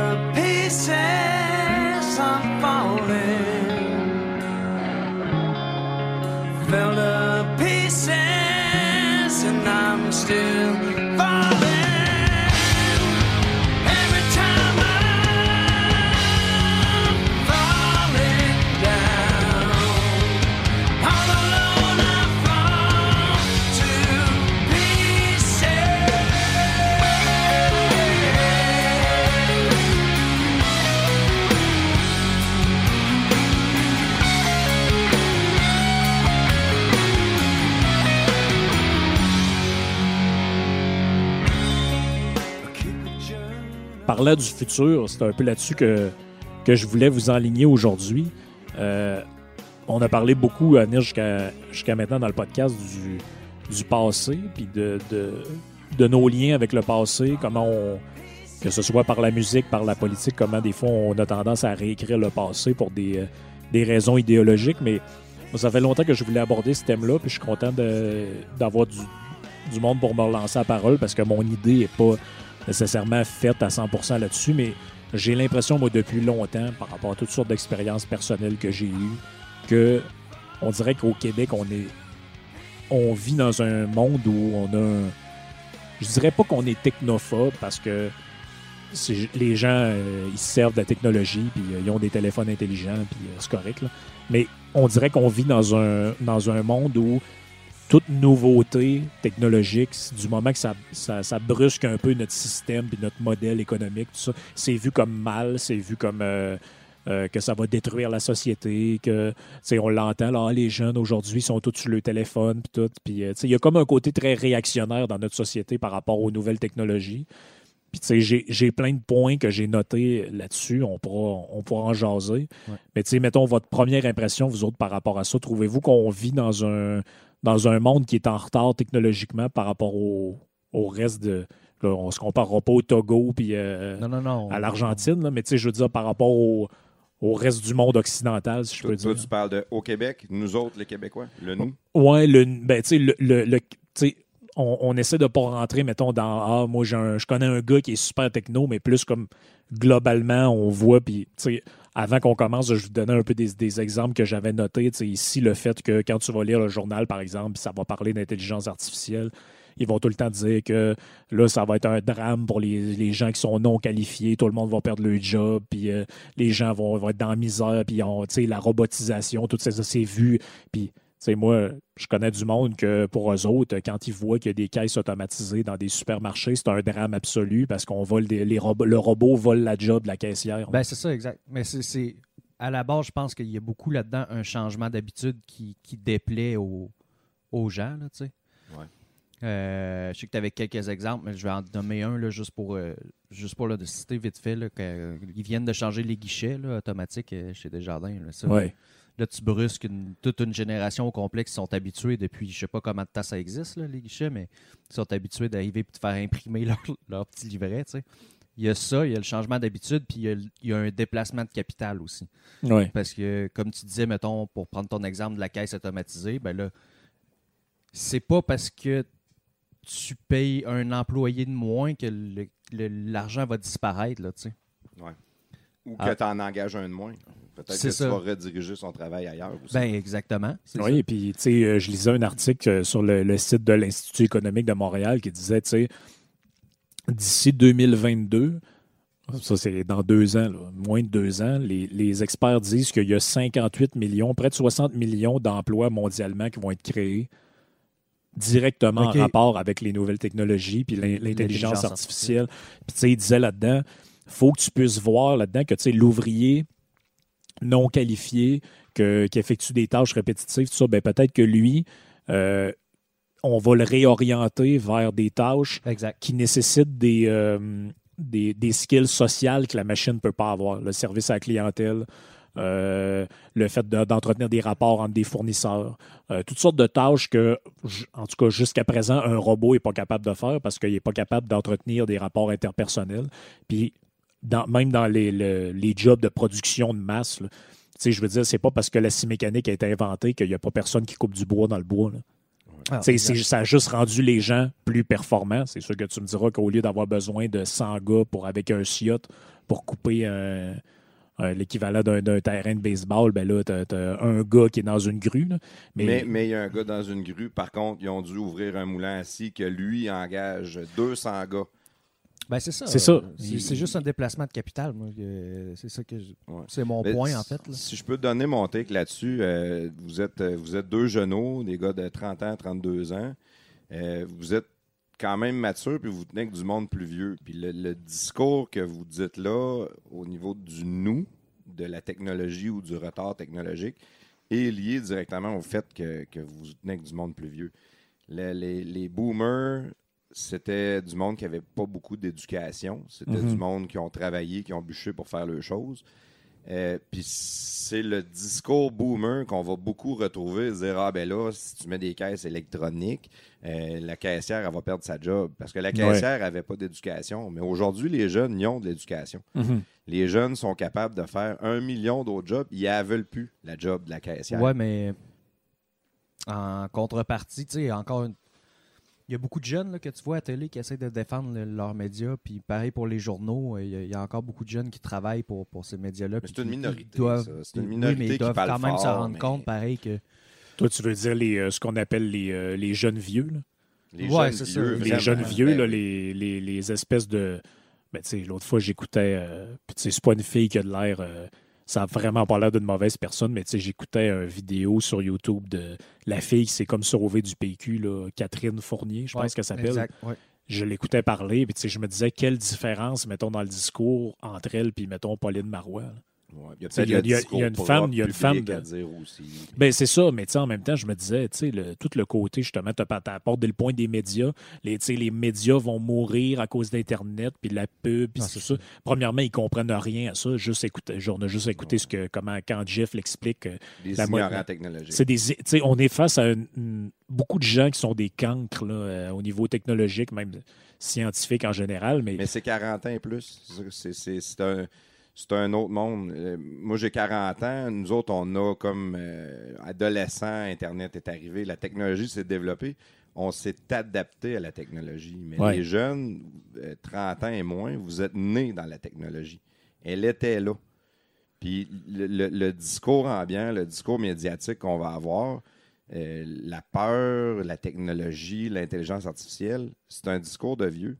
Parlant du futur, c'est un peu là-dessus que, que je voulais vous enligner aujourd'hui. Euh, on a parlé beaucoup, à jusqu'à jusqu'à maintenant dans le podcast du, passé, puis de, de, de nos liens avec le passé, comment on, que ce soit par la musique, par la politique, comment des fois on a tendance à réécrire le passé pour des, euh, des raisons idéologiques. Mais ça fait longtemps que je voulais aborder ce thème-là, puis je suis content d'avoir du, du monde pour me relancer la parole parce que mon idée n'est pas nécessairement faite à 100% là-dessus, mais j'ai l'impression, moi, depuis longtemps, par rapport à toutes sortes d'expériences personnelles que j'ai eues, que on dirait qu'au Québec, on est on vit dans un monde où on a un- je dirais pas qu'on est technophobe parce que les gens euh, ils se servent de la technologie puis euh, ils ont des téléphones intelligents puis euh, c'est correct là. mais on dirait qu'on vit dans un monde où toute nouveauté technologique, du moment que ça, ça, brusque un peu notre système puis notre modèle économique, tout ça, c'est vu comme mal, c'est vu comme euh, euh, que ça va détruire la société, que on l'entend, là, Ah, les jeunes aujourd'hui sont tous sur le téléphone puis tout, puis euh, il y a comme un côté très réactionnaire dans notre société par rapport aux nouvelles technologies. Puis, tu sais, j'ai- j'ai plein de points que j'ai notés là-dessus. On pourra, on pourra en jaser. Ouais. Mais, tu sais, mettons votre première impression, vous autres, par rapport à ça. Trouvez-vous qu'on vit dans un, dans un monde qui est en retard technologiquement par rapport au, au reste de. Là, on se comparera pas au Togo puis euh, Non, non, non. à l'Argentine, là, mais, tu sais, je veux dire, par rapport au, au reste du monde occidental, si je peux toi, dire. tu parles de au Québec, nous autres, les Québécois, le nous. Ouais, le, ben, tu sais, le, on, essaie de pas rentrer, mettons, dans Ah, moi, un- je connais un gars qui est super techno, mais plus comme globalement, on voit, puis, tu sais, avant qu'on commence, je vais vous donner un peu des, exemples que j'avais notés. Ici, le fait que quand tu vas lire le journal, par exemple, ça va parler d'intelligence artificielle, ils vont tout le temps dire que là, ça va être un drame pour les, gens qui sont non qualifiés, tout le monde va perdre leur job, puis euh, les gens vont, être dans la misère, puis on- la robotisation, tout ça, ça c'est vu. Puis, sais, moi, je connais du monde que pour eux autres, quand ils voient qu'il y a des caisses automatisées dans des supermarchés, c'est un drame absolu parce qu'on vole des, les robots, le robot vole la job de la caissière. Ben, c'est ça, exact. Mais c'est- c'est. À la base, je pense qu'il y a beaucoup là-dedans un changement d'habitude qui, qui déplaît aux, aux gens, là, tu sais. Ouais. Euh, je sais que tu avais quelques exemples, mais je vais en nommer un là, juste pour, euh, juste pour là, de citer vite fait. Là, que, euh, ils viennent de changer les guichets là, automatiques euh, chez Desjardins. Là, ça, Ouais. Là, tu brusques une- toute une génération au complet qui sont habitués depuis, je sais pas combien de temps ça existe, là, les guichets, mais ils sont habitués d'arriver et de faire imprimer leur, leur petit livret. tu sais. Il y a ça, il y a le changement d'habitude, puis il y, a, il y a un déplacement de capital aussi. Ouais. Parce que, comme tu disais, mettons, pour prendre ton exemple de la caisse automatisée, ben là, c'est pas parce que tu payes un employé de moins que l'argent va disparaître, là, tu sais. Ou que Ah. tu en engages un de moins. Peut-être que ça. tu vas rediriger son travail ailleurs aussi. Ben, exactement. Oui, et puis, tu sais, euh, je lisais un article euh, sur le, le site de l'Institut économique de Montréal qui disait, tu sais, d'ici 2022, ça c'est dans deux ans, là, moins de deux ans, les, les experts disent qu'il y a 58 millions, près de 60 millions d'emplois mondialement qui vont être créés directement en rapport avec les nouvelles technologies puis l'in- l'intelligence L'intelligence artificielle. Puis, tu sais, il disait là-dedans, faut que tu puisses voir là-dedans que, tu sais, l'ouvrier non qualifié que- qui effectue des tâches répétitives, tout ça, ben peut-être que lui, euh, on va le réorienter vers des tâches. Exact. qui nécessitent des, euh, des, des skills sociales que la machine ne peut pas avoir. Le service à la clientèle, euh, le fait de- d'entretenir des rapports entre des fournisseurs, euh, toutes sortes de tâches que, en tout cas jusqu'à présent, un robot n'est pas capable de faire parce qu'il n'est pas capable d'entretenir des rapports interpersonnels. Puis, dans- même dans les, le- les jobs de production de masse, là, tu sais, je veux dire, c'est pas parce que la scie mécanique a été inventée qu'il n'y a pas personne qui coupe du bois dans le bois. là. Ah, ça a juste rendu les gens plus performants. C'est sûr que tu me diras qu'au lieu d'avoir besoin de 100 gars pour, avec un siot pour couper un- un- l'équivalent d'un terrain de baseball, ben là, tu as, un gars qui est dans une grue. là. Mais, Mais mais il y a un gars dans une grue. Par contre, ils ont dû ouvrir un moulin assis que lui engage 200 gars. Ben, c'est ça. C'est ça. C'est Il- c'est juste un déplacement de capital. moi, que- C'est ça que je- Ouais. c'est mon point, en fait. là. Si je peux te donner mon take là-dessus, euh, vous, êtes, euh, vous êtes deux genoux, des gars de 30 ans, 32 ans. Euh, vous êtes quand même mature, puis vous tenez avec du monde plus vieux. Puis le, le discours que vous dites là, au niveau du nous, de la technologie ou du retard technologique, est lié directement au fait que, que vous tenez avec du monde plus vieux. Le- les, les boomers, c'était du monde qui n'avait pas beaucoup d'éducation. C'était Mhm. du monde qui ont travaillé, qui ont bûché pour faire leurs choses. Euh, Puis c'est le discours boomer qu'on va beaucoup retrouver, dire Ah, ben là, si tu mets des caisses électroniques, euh, la caissière, elle va perdre sa job. Parce que la caissière n'avait pas d'éducation. Mais aujourd'hui, les jeunes, ils ont de l'éducation. Mhm. Les jeunes sont capables de faire un million d'autres jobs. Ils ne veulent plus, la job de la caissière. Ouais, mais en contrepartie, tu sais, encore une- Il y a beaucoup de jeunes là, que tu vois à télé qui essaient de défendre le- leurs médias. Puis pareil pour les journaux, euh, il y, a- il y a encore beaucoup de jeunes qui travaillent pour, pour ces médias-là. Mais c'est une minorité, doivent- ça. C'est une oui, minorité mais ils doivent quand même se rendre mais- compte, pareil, que Toi, tu veux dire les, euh, ce qu'on appelle les, euh, les jeunes vieux. là? Les Ouais, jeunes c'est ça. vieux, Les jeunes vieux, Ben là, oui. les, les, les espèces de. Ben, tu sais, l'autre fois, j'écoutais. euh, puis tu sais, c'est pas une fille qui a de l'air. Ça a vraiment pas l'air d'une mauvaise personne, mais tu sais, j'écoutais une vidéo sur YouTube de la fille qui s'est comme sauvée du PQ, là, Catherine Fournier, je pense Ouais, qu'elle s'appelle. Ouais. Je l'écoutais parler, puis tu sais, je me disais quelle différence, mettons, dans le discours entre elle puis, mettons, Pauline Marois. là. Ouais. Il y a sais, peut-être il y a- le il y a- discours il y a une femme- il y a une femme de- à dire aussi. Ben, c'est ça, mais en même temps, je me disais, tu sais, le- tout le côté, justement, tu apportes le point des médias. Les, les médias vont mourir à cause d'Internet, puis de la pub, puis Ah, c'est ça. Premièrement, ils comprennent rien à ça. Juste écouter, genre, on a juste écouté ce que, comment, quand Jeff l'explique. euh, Des la ignorants technologiques. C'est des, tu sais, on est face à une- une- beaucoup de gens qui sont des cancres là, euh, au niveau technologique, même scientifique en général, mais, Mais c'est 40 ans et plus. C'est- C'est c'est un, c'est un autre monde. Euh, moi, j'ai 40 ans. Nous autres, on a comme euh, adolescents, Internet est arrivé. La technologie s'est développée. On s'est adapté à la technologie. Mais Ouais. les jeunes, euh, 30 ans et moins, vous êtes nés dans la technologie. Elle était là. Puis le, le- le discours ambiant, le discours médiatique qu'on va avoir, euh, la peur, la technologie, l'intelligence artificielle, c'est un discours de vieux.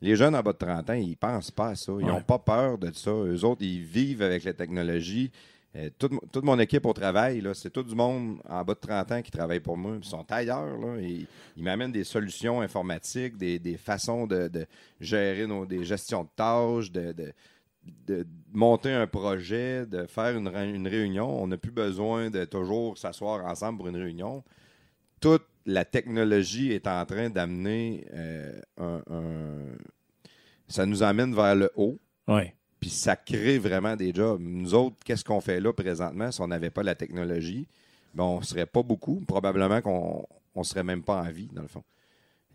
Les jeunes en bas de 30 ans, ils pensent pas à ça. Ils n'ont Ouais. pas peur de ça. Eux autres, ils vivent avec la technologie. Euh, toute, mo- toute mon équipe au travail, c'est tout du monde en bas de 30 ans qui travaille pour moi. Ils sont ailleurs. Là, et ils m'amènent des solutions informatiques, des, des façons de, de gérer nos, des gestions de tâches, de, de- de monter un projet, de faire une, une réunion. On n'a plus besoin de toujours s'asseoir ensemble pour une réunion. La technologie est en train d'amener euh, un, un- Ça nous amène vers le haut, ouais. puis ça crée vraiment des jobs. Nous autres, qu'est-ce qu'on fait là présentement si on n'avait pas la technologie? Ben, on ne serait pas beaucoup. Probablement qu'on ne serait même pas en vie, dans le fond.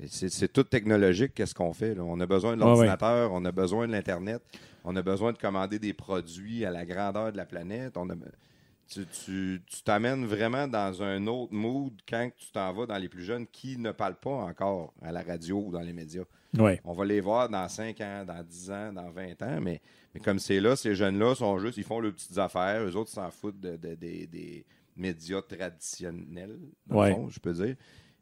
C'est tout technologique, qu'est-ce qu'on fait? là? On a besoin de ouais. l'ordinateur, on a besoin de l'Internet, on a besoin de commander des produits à la grandeur de la planète. On a- tu t'amènes vraiment dans un autre mood quand tu t'en vas dans les plus jeunes qui ne parlent pas encore à la radio ou dans les médias. Ouais. On va les voir dans 5 ans, dans 10 ans, dans 20 ans, mais, mais comme c'est là, ces jeunes-là sont juste, ils font leurs petites affaires, eux autres s'en foutent de- de- des- des médias traditionnels, dans Ouais. le fond, je peux dire.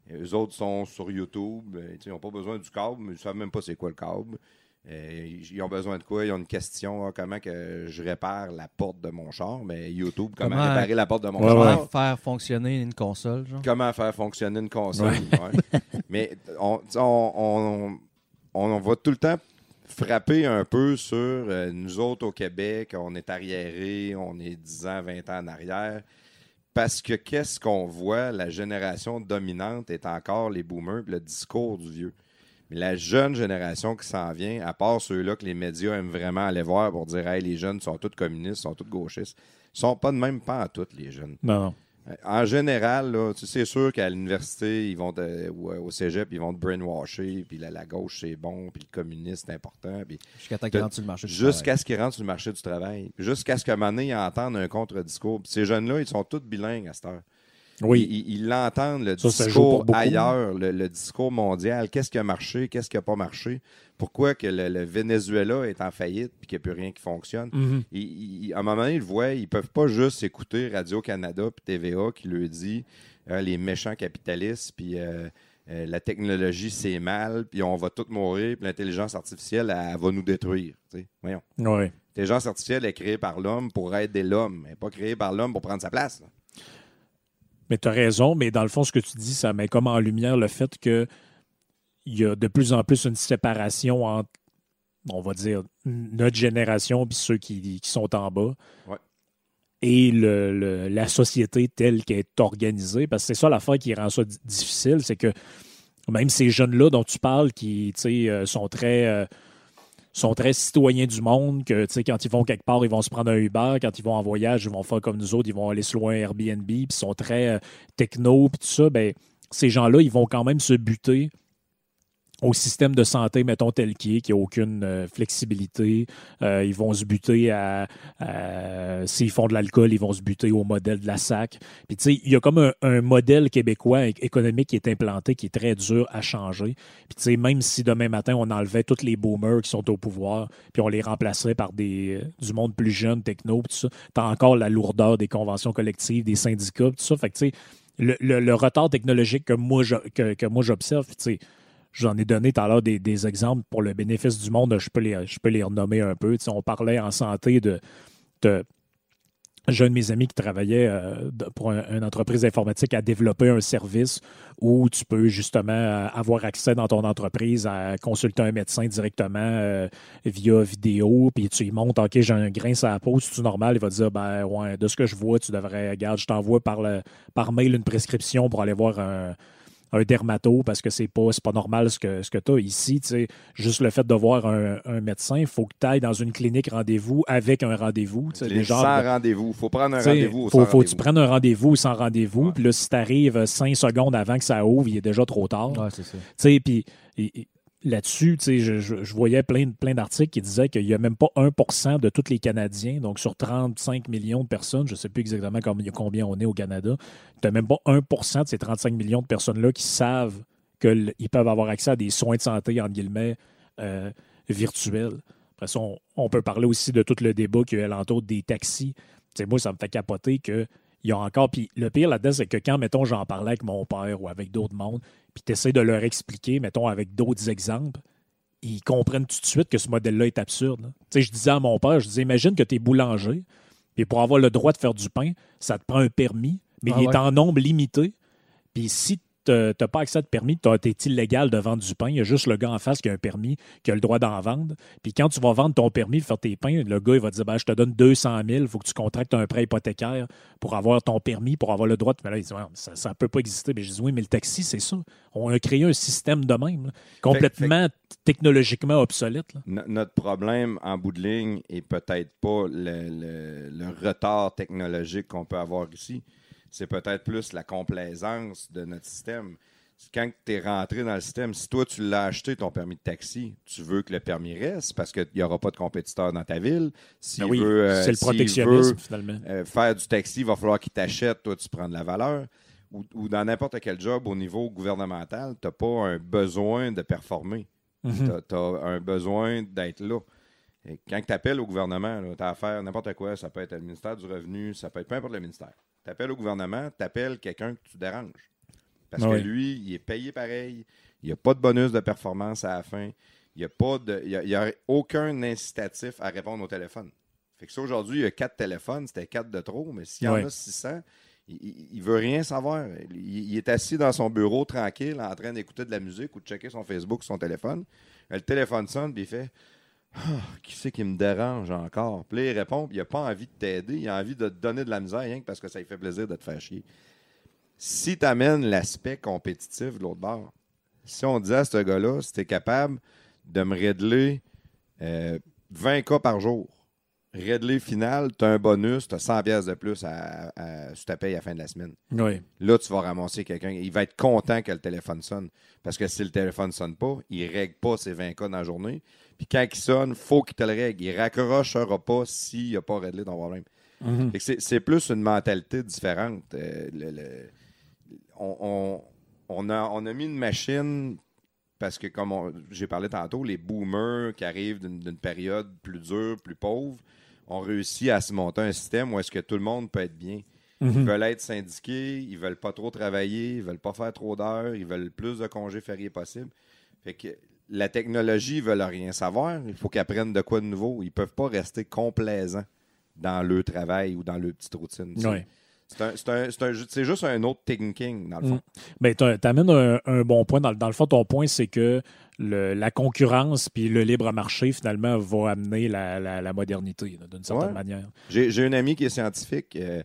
Et eux autres sont sur YouTube, euh, ils n'ont pas besoin du câble, mais ils ne savent même pas c'est quoi le câble. Euh, ils ont besoin de quoi? Ils ont une question, ah, comment que je répare la porte de mon char? Mais YouTube, comment, Comment- réparer la porte de mon Ouais, char? Comment faire fonctionner une console, genre? comment faire fonctionner une console. ouais. Mais on, on, on- on va tout le temps frapper un peu sur euh, nous autres au Québec, on est arriérés, on est 10 ans, 20 ans en arrière. Parce que qu'est-ce qu'on voit? La génération dominante est encore les boomers, le discours du vieux. Mais la jeune génération qui s'en vient, à part ceux-là que les médias aiment vraiment aller voir pour dire hey, les jeunes sont tous communistes, sont tous gauchistes, sont pas de même pas à toutes les jeunes. Non. Euh, En général, là, tu sais, c'est sûr qu'à l'université, ils vont te- ou euh, au cégep, ils vont te brainwasher, puis la, la gauche, c'est bon, puis le communiste, c'est important. Puis Jusqu'à temps qu'il rentre sur le marché du jusqu'à ce qu'ils rentrent sur le marché du travail. Jusqu'à ce qu'à un moment donné, ils entendent un contre-discours. Puis ces jeunes-là, ils sont tous bilingues à cette heure. Oui. Ils- Ils l'entendent, le Ça, discours ailleurs, le, le discours mondial. Qu'est-ce qui a marché, qu'est-ce qui n'a pas marché? Pourquoi que le, le Venezuela est en faillite puis qu'il n'y a plus rien qui fonctionne? Mhm. Ils- ils- à un moment donné, ils le voient, ils peuvent pas juste écouter Radio-Canada puis TVA qui leur dit euh, les méchants capitalistes, puis euh, euh, la technologie, c'est mal, puis on va tous mourir, puis l'intelligence artificielle, elle, elle va nous détruire. Voyons. L'intelligence artificielle est créée par l'homme pour aider l'homme, elle n'est pas créée par l'homme pour prendre sa place. là. Mais tu as raison, mais dans le fond, ce que tu dis, ça met comme en lumière le fait que il y a de plus en plus une séparation entre, on va dire, notre génération puis ceux qui, qui sont en bas. Ouais. Et le- le- la société telle qu'elle est organisée. Parce que c'est ça l'affaire qui rend ça di- difficile, c'est que même ces jeunes-là dont tu parles, qui tu sais, euh, sont très. euh, sont très citoyens du monde, que quand ils vont quelque part, ils vont se prendre un Uber, quand ils vont en voyage, ils vont faire comme nous autres, ils vont aller louer un Airbnb, puis sont très euh, techno, puis tout ça, ben, ces gens-là, ils vont quand même se buter au système de santé, mettons, tel qu'il est, qui n'a aucune euh, flexibilité. Euh, ils vont se buter à... S'ils font de l'alcool, ils vont se buter au modèle de la SAC. Puis, tu sais, il y a comme un, modèle québécois économique qui est implanté, qui est très dur à changer. Puis, tu sais, même si demain matin, on enlevait tous les boomers qui sont au pouvoir, puis on les remplacerait par des, euh, du monde plus jeune, techno, puis tout ça, t'as encore la lourdeur des conventions collectives, des syndicats, puis tout ça. Fait que, tu sais, le retard technologique que moi, je- que, que moi j'observe, tu sais, J'en ai donné tout à l'heure des, exemples pour le bénéfice du monde. Je peux les, je peux les renommer un peu. On parlait en santé de, de, j'ai un de mes amis qui travaillait euh, pour un- une entreprise informatique à développer un service où tu peux justement euh, avoir accès dans ton entreprise à consulter un médecin directement euh, via vidéo, puis tu lui montres, OK, j'ai un grain à la peau, c'est normal, il va te dire, ben ouais, de ce que je vois, tu devrais, regarde, je t'envoie par, le, par mail une prescription pour aller voir un, un dermato parce que c'est pas, c'est pas normal ce que, ce que tu as ici. Juste le fait de voir un, un médecin, il faut que tu ailles dans une clinique rendez-vous avec un rendez-vous. sans de- rendez-vous. Il faut prendre un rendez-vous. au faut, sans faut que tu rendez-vous. prennes un rendez-vous ou sans rendez-vous. Ouais. Puis là, si tu arrives cinq secondes avant que ça ouvre, il est déjà trop tard. Ouais, c'est ça. Tu sais, puis là-dessus, je, je- voyais plein, plein d'articles qui disaient qu'il n'y a même pas 1% de tous les Canadiens, donc sur 35 millions de personnes, je ne sais plus exactement combien, on est au Canada, tu n'as même pas 1% de ces 35 millions de personnes-là qui savent qu'ils peuvent avoir accès à des soins de santé, entre guillemets, euh, virtuels. Après ça, on, peut parler aussi de tout le débat qu'il y a eu alentour des taxis. Moi, ça me fait capoter que il y a encore. Puis le pire là-dedans, c'est que quand, mettons, j'en parlais avec mon père ou avec d'autres mondes, puis tu essaies de leur expliquer, mettons, avec d'autres exemples, ils comprennent tout de suite que ce modèle-là est absurde. Tu sais, je disais à mon père, je disais, imagine que tu es boulanger, et pour avoir le droit de faire du pain, ça te prend un permis, mais Ah il ouais. est en nombre limité. Puis si tu n'as pas accès à de permis, tu es illégal de vendre du pain. Il y a juste le gars en face qui a un permis, qui a le droit d'en vendre. Puis quand tu vas vendre ton permis, faire tes pains, le gars, il va te dire ben, Je te donne 200 000, il faut que tu contractes un prêt hypothécaire pour avoir ton permis, pour avoir le droit. De... Mais là, il dit Ouais, Ça ne peut pas exister. Mais je dis Oui, mais le taxi, c'est ça. On a créé un système de même, là, complètement technologiquement obsolète. là. Notre problème en bout de ligne est peut-être pas le, le- le retard technologique qu'on peut avoir ici. C'est peut-être plus la complaisance de notre système. Quand tu es rentré dans le système, si toi tu l'as acheté ton permis de taxi, tu veux que le permis reste parce qu'il n'y aura pas de compétiteur dans ta ville. S'il Ben oui, veut, euh, c'est le protectionnisme, veut, finalement. euh, faire du taxi, il va falloir qu'il t'achète, toi tu prends de la valeur. Ou, ou dans n'importe quel job au niveau gouvernemental, tu n'as pas un besoin de performer. Mhm. Tu as, un besoin d'être là. Et quand tu appelles au gouvernement, tu as affaire n'importe quoi, ça peut être le ministère du Revenu, ça peut être peu importe le ministère. Tu appelles au gouvernement, tu appelles quelqu'un que tu déranges. Parce Oui. que lui, il est payé pareil, il n'y a pas de bonus de performance à la fin, il n'y a, pas de- il y a, il y a aucun incitatif à répondre au téléphone. Fait que ça, aujourd'hui, il y a quatre téléphones, c'était quatre de trop, mais s'il y en Oui. a 600, il ne veut rien savoir. Il, il est assis dans son bureau tranquille en train d'écouter de la musique ou de checker son Facebook, son téléphone. Le téléphone sonne, puis il fait Ah, Qui c'est qui me dérange encore? Puis là, il répond, il n'a pas envie de t'aider, il a envie de te donner de la misère, rien que parce que ça lui fait plaisir de te faire chier. Si tu amènes l'aspect compétitif de l'autre bord, si on disait à ce gars-là, si tu es capable de me régler euh, 20 cas par jour, régler final, tu as un bonus, tu as 100 pièces de plus à, à, sur ta paye à la fin de la semaine. Oui. Là, tu vas ramasser quelqu'un. Il va être content que le téléphone sonne. Parce que si le téléphone ne sonne pas, il ne règle pas ses 20 cas dans la journée. Puis quand il sonne, faut qu'il te le règle. Il ne raccrochera pas s'il n'a pas réglé ton problème. Que C'est plus une mentalité différente. Euh, le- le- on, on- on a, on a mis une machine parce que, comme j'ai parlé tantôt, les boomers qui arrivent d'une d'une période plus dure, plus pauvre, ont réussi à se monter un système où est-ce que tout le monde peut être bien. Ils Mhm. veulent être syndiqués, ils veulent pas trop travailler, ils veulent pas faire trop d'heures, ils veulent plus de congés fériés possible. Fait que la technologie, ils veulent rien savoir. Il faut qu'ils apprennent de quoi de nouveau. Ils peuvent pas rester complaisants dans le travail ou dans leur petite routine. C'est- juste un autre thinking, dans le fond. Ben, tu amènes un, un bon point. Dans, le- dans le fond, ton point, c'est que le- la concurrence puis le libre marché, finalement, va amener la, la- la modernité, d'une certaine Ouais. manière. J'ai une amie qui est scientifique. euh,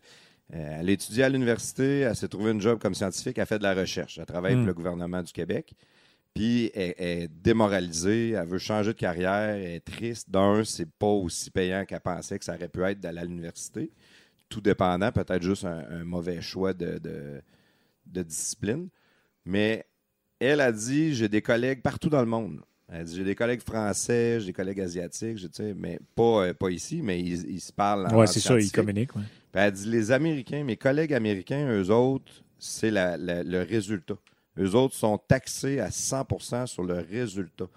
euh, elle a étudié à l'université, elle s'est trouvée une job comme scientifique, elle fait de la recherche. Elle travaille Mm. pour le gouvernement du Québec. Puis elle, elle est démoralisée, elle veut changer de carrière, elle est triste. D'un, c'est pas aussi payant qu'elle pensait que ça aurait pu être d'aller à l'université. Tout dépendant, peut-être juste un, un mauvais choix de, de- de discipline. Mais elle a dit j'ai des collègues partout dans le monde. Elle dit j'ai des collègues français, j'ai des collègues asiatiques, tu sais, mais pas, euh, pas ici, mais ils, ils se parlent en Oui, c'est ça, ils communiquent. ouais. Elle dit les Américains, mes collègues américains, eux autres, c'est le résultat. Eux autres sont taxés à 100% sur le résultat.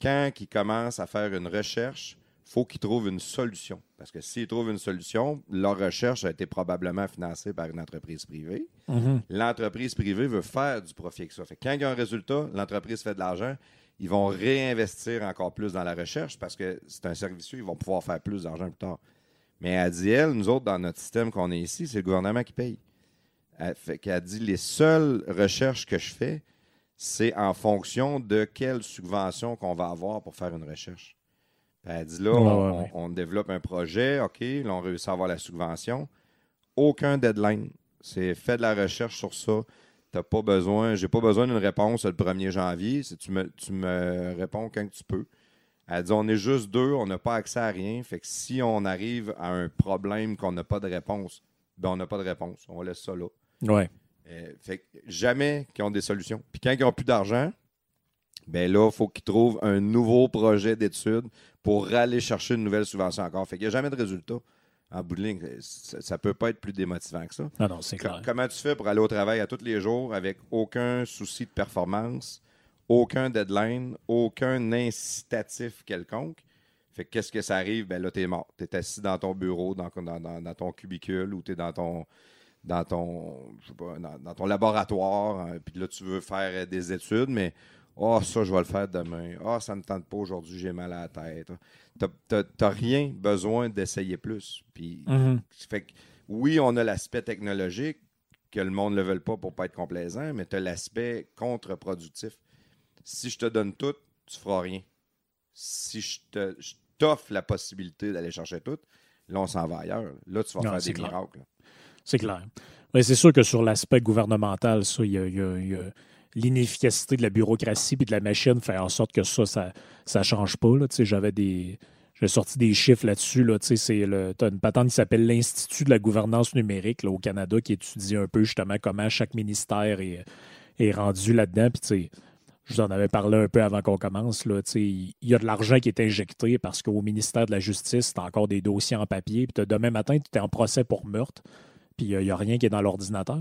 Quand ils commencent à faire une recherche, faut qu'ils trouvent une solution. Parce que s'ils trouvent une solution, leur recherche a été probablement financée par une entreprise privée. Mhm. L'entreprise privée veut faire du profit avec ça. Fait que quand il y a un résultat, l'entreprise fait de l'argent, ils vont réinvestir encore plus dans la recherche parce que c'est un service, ils vont pouvoir faire plus d'argent plus tard. Mais dit, elle, nous autres, dans notre système qu'on est ici, c'est le gouvernement qui paye. Elle, fait qu'elle dit, les seules recherches que je fais, c'est en fonction de quelle subvention qu'on va avoir pour faire une recherche. Puis elle dit, là, Ouais, on, ouais, ouais. on- on développe un projet, OK, là, on réussit à avoir la subvention. Aucun deadline. C'est fait de la recherche sur ça. T'as pas besoin, j'ai pas besoin d'une réponse le 1er janvier. Si tu me, tu me réponds quand tu peux. Elle dit on est juste deux, on n'a pas accès à rien. Fait que si on arrive à un problème qu'on n'a pas de réponse, ben on n'a pas de réponse. On laisse ça là. Ouais. Euh, fait que jamais qu'ils ont des solutions. Puis quand ils n'ont plus d'argent, ben là, il faut qu'ils trouvent un nouveau projet d'études pour aller chercher une nouvelle subvention encore. Fait qu'il n'y a jamais de résultat. En bout de ligne, ça ne peut pas être plus démotivant que ça. Non, non, c'est clair. Comment tu fais pour aller au travail à tous les jours avec aucun souci de performance, aucun deadline, aucun incitatif quelconque? Fait que qu'est-ce que ça arrive? Ben là, t'es mort. T'es assis dans ton bureau, dans, dans- dans- dans ton cubicule ou t'es dans ton dans ton je sais pas, dans, dans ton laboratoire, hein, puis là, tu veux faire euh, des études, mais oh, ça, je vais le faire demain. Ah, ça ne me tente pas aujourd'hui, j'ai mal à la tête. T'as t'as rien besoin d'essayer plus. Puis Mhm. fait que, oui, on a l'aspect technologique que le monde ne le veut pas pour pas être complaisant, mais tu as l'aspect contre-productif. Si je te donne tout, tu feras rien. Si je t'offre la possibilité d'aller chercher tout, là, on s'en va ailleurs. Là, tu vas Non, faire des clair. miracles. C'est clair. Mais c'est sûr que sur l'aspect gouvernemental, ça, il y a, l'inefficacité de la bureaucratie et de la machine fait en sorte que ça, ça ne change pas. J'avais des. J'ai sorti des chiffres là-dessus. Là, Tu t'as une patente qui s'appelle l'Institut de la gouvernance numérique au Canada qui étudie un peu justement comment chaque ministère est, rendu là-dedans. Puis, je vous en avais parlé un peu avant qu'on commence. Il y a de l'argent qui est injecté parce qu'au ministère de la Justice, tu as encore des dossiers en papier. Puis demain matin, tu es en procès pour meurtre. Puis il n'y a rien qui est dans l'ordinateur.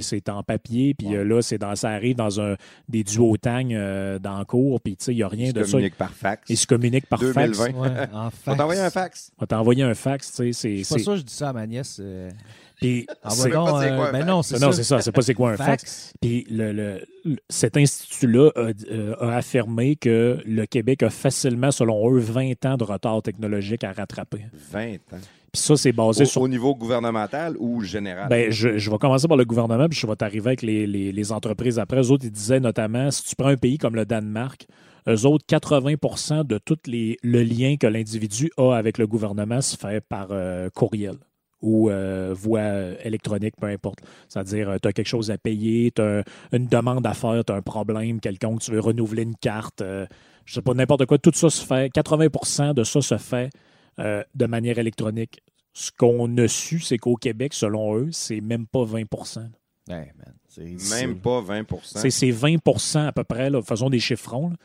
C'est en papier. Puis Ouais. euh, là, c'est dans, ça arrive dans un, des duotangs euh, dans le cours. Puis tu sais, il n'y a rien de ça. communiques par fax. Ils se communiquent par 2020. fax. Ouais, en On fax. t'a envoyé un fax. On t'a envoyé un fax. tu sais, C'est, pas sûr que je dis ça à ma nièce. euh, puis envoie c'est- euh, ben fax? non, c'est ça. c'est ça. C'est pas c'est quoi un fax. Puis le, le- le- cet institut-là a, euh, a affirmé que le Québec a facilement, selon eux, 20 ans de retard technologique à rattraper. 20 ans. Puis ça, c'est basé Au, sur au niveau gouvernemental ou général? Ben, je, je vais commencer par le gouvernement, puis je vais t'arriver avec les, les- les entreprises après. Eux autres, ils disaient notamment, si tu prends un pays comme le Danemark, eux autres, 80% de tout les, le lien que l'individu a avec le gouvernement se fait par euh, courriel ou euh, voie euh, électronique, peu importe. C'est-à-dire, tu as quelque chose à payer, tu as une demande à faire, tu as un problème quelconque, tu veux renouveler une carte, euh, je sais pas, n'importe quoi. Tout ça se fait, 80% de ça se fait euh, de manière électronique. Ce qu'on a su, c'est qu'au Québec, selon eux, c'est même pas 20 Ouais, man, c'est- Même pas 20 C'est c'est 20% à peu près, là, faisons des chiffrons, là.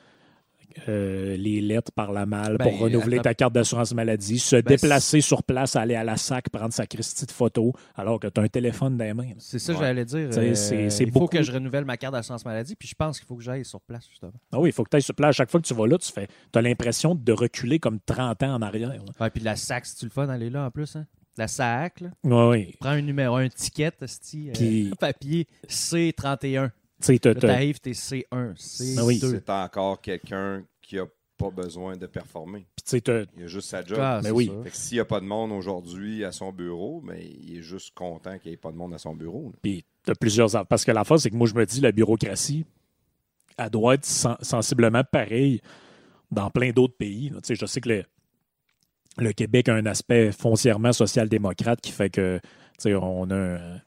Euh, les lettres par la malle Ben, pour renouveler attends. ta carte d'assurance maladie, se Ben, déplacer sur place, aller à la SAC, prendre sa Christie de photo, alors que tu as un téléphone dans les mains. C'est ça que Ouais. j'allais dire. Euh, c'est- c'est il faut beaucoup. que je renouvelle ma carte d'assurance maladie, puis je pense qu'il faut que j'aille sur place, justement. Ah oui, il faut que tu ailles sur place. À chaque fois que tu vas là, tu fais, as l'impression de reculer comme 30 ans en arrière. là. Ouais, puis la SAC, si tu le fun, aller là en plus. Hein? La SAC, là. Ouais, oui. prends un numéro, un ticket, esti, euh, Puis- papier C31. Tu t'arrives, t'es C1, C2. Ah oui. C'est encore quelqu'un qui a pas besoin de performer. puis Il a juste sa job. Ah, Mais oui. ça. Fait que s'il n'y a pas de monde aujourd'hui à son bureau, mais il est juste content qu'il n'y ait pas de monde à son bureau. là. Puis tu as plusieurs. Parce que la fois, c'est que moi, je me dis, la bureaucratie, elle doit être sen- sensiblement pareille dans plein d'autres pays. là. Tu sais, Je sais que le, le Québec a un aspect foncièrement social-démocrate qui fait que tu sais, on a un,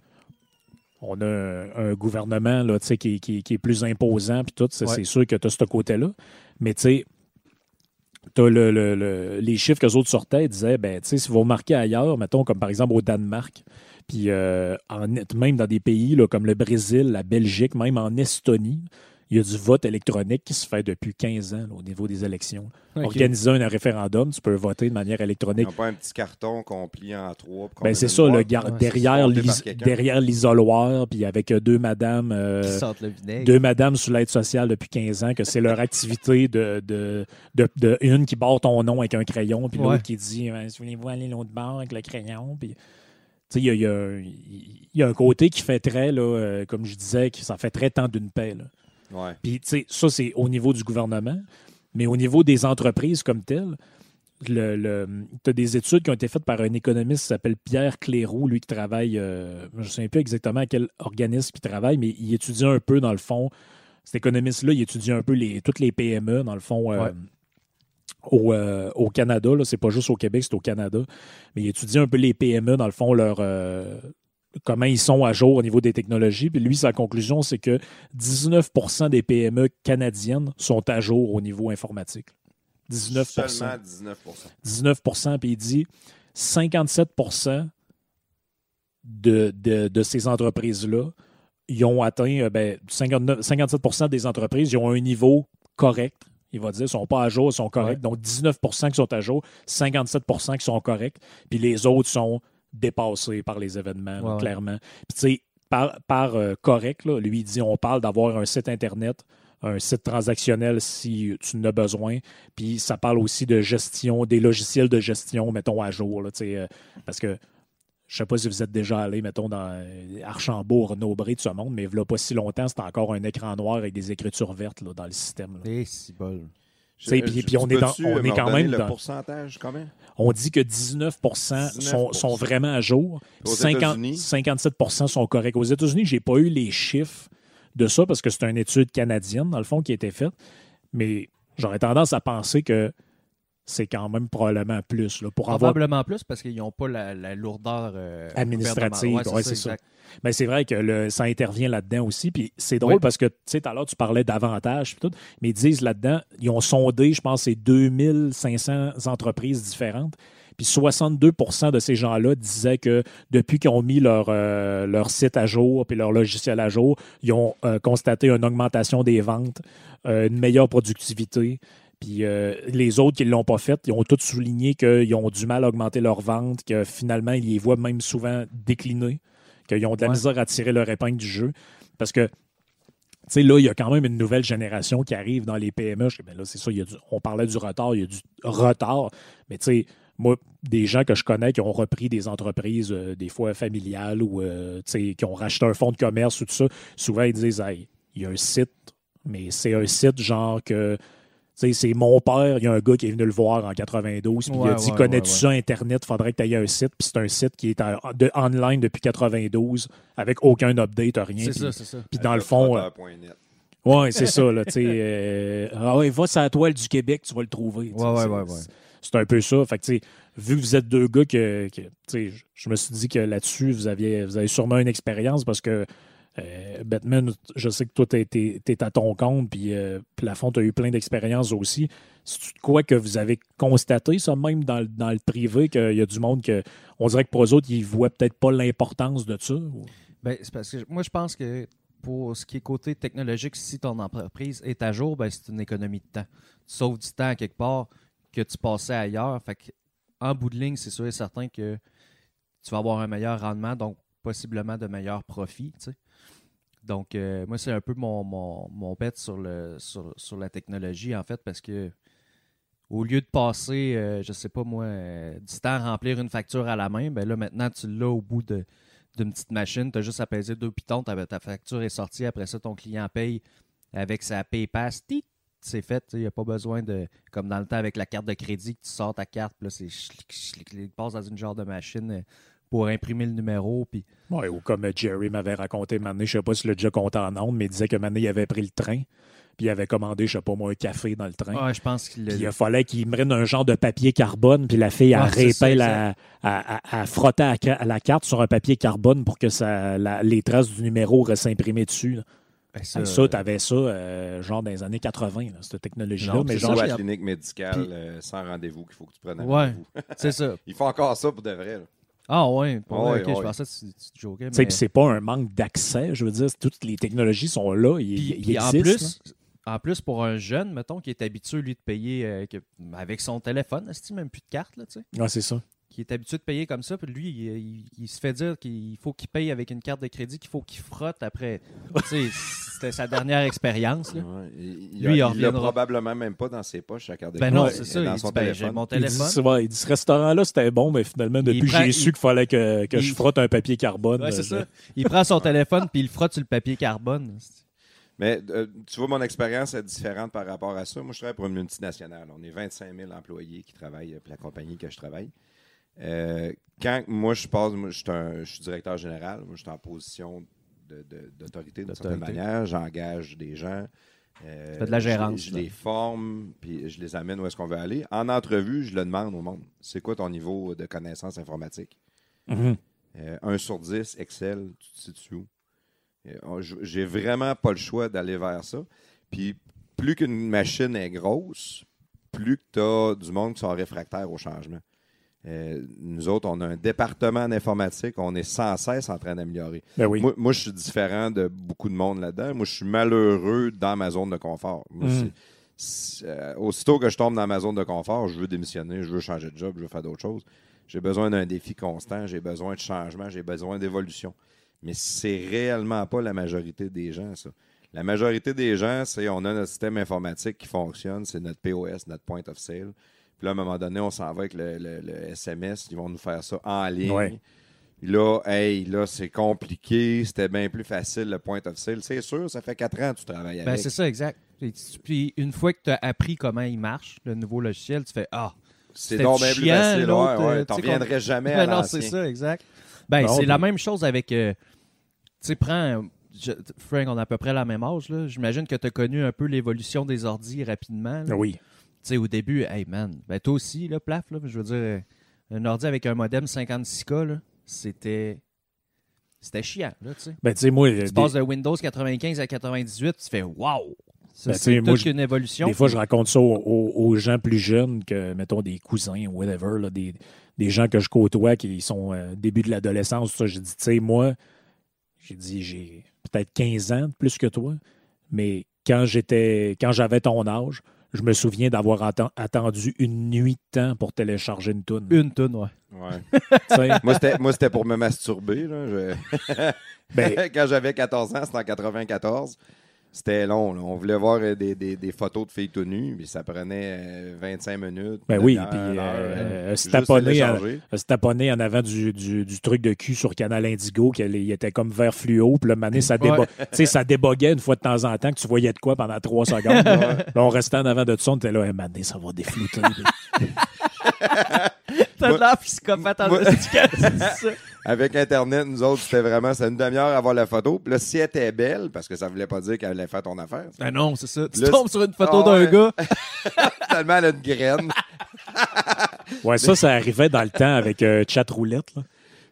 on a un, un gouvernement là, qui, qui- qui est plus imposant, puis tout. C'est Ouais. sûr que tu as ce côté-là. Mais tu sais, T'as le, le- le- les chiffres que les autres sortaient, ils disaient, ben, tu sais, si vous remarquez ailleurs, mettons, comme par exemple au Danemark, puis euh, en- même dans des pays là, comme le Brésil, la Belgique, même en Estonie, il y a du vote électronique qui se fait depuis 15 ans là, au niveau des élections. Organiser un référendum, tu peux voter de manière électronique. pas un petit carton qu'on plie en trois. Ben, c'est ça, le gar- Ouais, derrière, l'isoloir, puis avec euh, deux madames. euh, Qui sortent le vinaigre. deux madames sous l'aide sociale depuis 15 ans, que c'est leur activité de, de, de, de- une qui barre ton nom avec un crayon, puis l'autre Ouais. qui dit Voulez-vous aller l'autre bord avec le crayon Puis, tu sais, il y y a un côté qui fait très, là, euh, comme je disais, qui ça fait très temps d'une paix. là. Ouais. Puis, tu sais, ça, c'est au niveau du gouvernement. Mais au niveau des entreprises comme telles, le, le- t'as des études qui ont été faites par un économiste qui s'appelle Pierre Cléroux, lui qui travaille, euh, je ne sais plus exactement à quel organisme il travaille, mais il étudie un peu, dans le fond, cet économiste-là, il étudie un peu les, toutes les PME, dans le fond, euh, Ouais. au, euh, au Canada. Là, c'est pas juste au Québec, c'est au Canada. Mais il étudie un peu les PME, dans le fond, leur, comment ils sont à jour au niveau des technologies. Puis lui, sa conclusion, c'est que 19% des PME canadiennes sont à jour au niveau informatique. 19 Seulement 19% 19% puis il dit 57 de, de, de ces entreprises-là, ils ont atteint, euh, ben, 59 57% des entreprises, ils ont un niveau correct. Il va dire, ils ne sont pas à jour, ils sont corrects. Ouais. Donc, 19% qui sont à jour, 57% qui sont corrects, puis les autres sont dépassés par les événements, là, Ouais, clairement. Puis, tu sais, par, par euh, correct, là, lui, il dit, on parle d'avoir un site Internet, un site transactionnel si tu en as besoin, puis ça parle aussi de gestion, des logiciels de gestion, mettons, à jour. Là, euh, parce que je sais pas si vous êtes déjà allé, mettons, dans euh, Archambault, Renaud-Bré de ce monde, mais il n'y a pas si longtemps, c'était encore un écran noir avec des écritures vertes là, dans le système. là. Et si bol. Sais, puis- puis on est dans- on est quand même le dans- pourcentage, quand même. On dit que 19, sont, sont vraiment à jour. Aux 50 États-Unis? 57% sont corrects. Aux États-Unis, je n'ai pas eu les chiffres de ça parce que c'est une étude canadienne, dans le fond, qui a été faite. Mais j'aurais tendance à penser que c'est quand même probablement plus. Là, pour avoir Probablement plus parce qu'ils n'ont pas la, la lourdeur euh, Administrative, ouais, c'est ça. Mais c'est vrai que le- ça intervient là-dedans aussi. Puis c'est drôle Oui. parce que, tu sais, tout à l'heure, tu parlais d'avantages, tout, mais ils disent là-dedans, ils ont sondé, je pense, c'est 2500 entreprises différentes. Puis 62% de ces gens-là disaient que depuis qu'ils ont mis leur, euh, leur site à jour puis leur logiciel à jour, ils ont euh, constaté une augmentation des ventes, une meilleure productivité. Puis euh, les autres qui ne l'ont pas fait, ils ont tous souligné qu'ils ont du mal à augmenter leurs ventes, que finalement, ils les voient même souvent décliner, qu'ils ont de la Ouais. misère à tirer leur épingle du jeu. Parce que, tu sais, là, il y a quand même une nouvelle génération qui arrive dans les PME. Je dis, ben là, c'est ça, il y a du- on parlait du retard, il y a du retard. Mais tu sais, moi, des gens que je connais qui ont repris des entreprises, euh, des fois familiales ou euh, tu sais, qui ont racheté un fonds de commerce ou tout ça, souvent ils disent Hey, il y a un site, mais c'est un site genre que. C'est mon père, il y a un gars qui est venu le voir en 92, puis il a dit ouais, Connais-tu ouais, ça, Internet? Faudrait que tu aies un site. Puis c'est un site qui est en- de- online depuis 92, avec aucun update, rien. C'est Puis- ça, c'est ça. Puis dans le fond, euh. Ouais, c'est ça, là, euh, ah ouais, va sur la toile du Québec, tu vas le trouver. c'est- ouais, ouais. C'est un peu ça. Fait que, vu que vous êtes deux gars que, que, tu sais, je- je me suis dit que là-dessus, vous aviez, vous avez sûrement une expérience parce que euh, Batman, je sais que toi, tu es, à ton compte, puis euh, Plafond, tu as eu plein d'expériences aussi. C'est quoi que vous avez constaté, ça, même dans, le- privé, qu'il y a du monde que, on dirait que pour eux autres, ils voient peut-être pas l'importance de ça. Ben, c'est parce que moi, je pense que pour ce qui est côté technologique, si ton entreprise est à jour, ben, c'est une économie de temps. Tu sauves du temps à quelque part que tu passais ailleurs. Fait en bout de ligne, c'est sûr et certain que tu vas avoir un meilleur rendement, donc possiblement de meilleurs profits. Donc, euh, moi, c'est un peu mon, mon, mon bet sur, le, sur, sur la technologie, en fait, parce que au lieu de passer, euh, je sais pas moi, euh, du temps à remplir une facture à la main, ben là, maintenant, tu l'as au bout d'une petite machine, tu as juste à peser deux pitons, ta, facture est sortie, après ça, ton client paye avec sa PayPass, c'est fait, il n'y a pas besoin de, comme dans le temps avec la carte de crédit, que tu sors ta carte, puis là, c'est passe dans une genre de machine euh, pour imprimer le numéro, puis Ouais, ou comme euh, Jerry m'avait raconté, Mané, je sais pas si le déjà compté en ondes, mais il disait que Mané, il avait pris le train, puis il avait commandé, je sais pas moi, un café dans le train. ouais, je pense qu'il il fallait qu'il me prenne un genre de papier carbone, puis la fille a répé la, à, frotter à, la carte sur un papier carbone pour que ça, la- les traces du numéro restent imprimées dessus. là. Ben, Ça, ça, tu avais ça euh, genre dans les années 80, là, cette technologie-là. Mais c'est genre, ça, la clinique médicale Puis- euh, sans rendez-vous qu'il faut que tu prennes un Ouais. rendez-vous. c'est ça. Ils font encore ça pour de vrai. là. Ah ouais, ok, ouais. je pensais que tu, tu te joquais, tu sais, mais... puis c'est pas un manque d'accès. Je veux dire, toutes les technologies sont là. Ils, ils puis en existent, plus, en plus, pour un jeune, mettons, qui est habitué, lui, de payer euh, que- avec son téléphone, est même plus de carte, là, tu sais? Ouais, c'est ça. Qui est habitué de payer comme ça, puis lui, il, il- il se fait dire qu'il faut qu'il paye avec une carte de crédit, qu'il faut qu'il frotte après. c'était sa dernière expérience. Ouais. Il, Lui, il a- il l'a probablement même pas dans ses poches, la carte de Ben crédit. non, c'est est ça. Dans Il son dit, ben, j'ai téléphone. mon Il téléphone. dit, ouais, il dit, ce restaurant-là, c'était bon, mais finalement, depuis j'ai su il- qu'il fallait que, que je frotte un papier carbone. Ouais, c'est euh, ça. Il prend son téléphone, puis il frotte sur le papier carbone. Mais euh, tu vois, mon expérience est différente par rapport à ça. Moi, je travaille pour une multinationale. On est 25 000 employés qui travaillent pour la compagnie que je travaille. Euh, quand moi, je passe, moi, je suis, un- je suis directeur général, moi, je suis en position d'autorité d'une certaine manière. J'engage des gens. Euh, de la je les- gérance, Je, les forme, puis je les amène où est-ce qu'on veut aller. En entrevue, je le demande au monde. C'est quoi ton niveau de connaissance informatique? Euh, 1 sur 10, Excel, tu te situes où? Euh, J'ai vraiment pas le choix d'aller vers ça. Puis plus qu'une machine est grosse, plus que tu as du monde qui sont réfractaires au changement. Euh, nous autres, on a un département en informatique, on est sans cesse en train d'améliorer. Ben oui. Moi, moi, je suis différent de beaucoup de monde là-dedans. Moi, je suis malheureux dans ma zone de confort. Moi, Mm. euh, aussitôt que je tombe dans ma zone de confort, je veux démissionner, je veux changer de job, je veux faire d'autres choses. J'ai besoin d'un défi constant, j'ai besoin de changement, j'ai besoin d'évolution. Mais c'est réellement pas la majorité des gens, ça. La majorité des gens, c'est on a notre système informatique qui fonctionne, c'est notre POS, notre point of sale. Puis là, à un moment donné, on s'en va avec le, le- le SMS, ils vont nous faire ça en ligne. Ouais. Là, hey, là, c'est compliqué, c'était bien plus facile le point of sale. C'est sûr, ça fait quatre ans que tu travailles Ben, avec. c'est ça, exact. Puis une fois que tu as appris comment il marche, le nouveau logiciel, tu fais Ah, c'est c'était donc bien plus chiant, facile. Ouais, euh, ouais, T'en tu reviendrais jamais Ben à non, c'est l'ancien. ça, exact. Ben, c'est puis- la même chose avec. euh, tu sais, prends. je- Frank, on a à peu près la même âge. là. J'imagine que tu as connu un peu l'évolution des ordis rapidement. là. Ben oui. Tu sais, au début, hey man, ben toi aussi, là, plaf, là, je veux dire, euh, un ordi avec un modem 56K, là, c'était. C'était chiant, là, tu sais. Ben, tu sais, moi, Tu des, passes de Windows 95 à 98, tu fais wow! Ça, Ben, c'est toute une évolution. des fois, je raconte ça aux, aux- aux gens plus jeunes que, mettons, des cousins ou whatever, là, des, des gens que je côtoie qui sont euh, début de l'adolescence. ça. J'ai dit, tu sais, moi, j'ai dit, j'ai peut-être 15 ans de plus que toi, mais quand j'étais, quand j'avais ton âge, je me souviens d'avoir atten- attendu une nuit de temps pour télécharger une toune. Une tonne, ouais. Moi, c'était, moi, c'était pour me masturber. là. Je- ben, Quand j'avais 14 ans, c'était en 94. C'était long. là. On voulait voir euh, des, des- des photos de filles tout nues, puis ça prenait euh, 25 minutes. Ben oui, puis euh, euh, se taponner, en avant du, du- du truc de cul sur Canal Indigo, qu'il il était comme vert fluo, puis le mané, ça, débo- Ouais. ça déboguait une fois de temps en temps, que tu voyais de quoi pendant trois secondes. Là, on restait en avant de tout ça, on était là, hey, mané, ça va déflouter. T'as de l'air psychopathe en ça. Avec Internet, nous autres, c'était vraiment c'est une demi-heure à voir la photo. Puis là, si elle était belle, parce que ça voulait pas dire qu'elle allait faire ton affaire. Ben non, c'est ça. Tu Là, tombes sur une photo d'un ouais. gars. Finalement, elle a une graine. Ouais, ça, ça arrivait dans le temps avec euh, Chat Roulette. Là.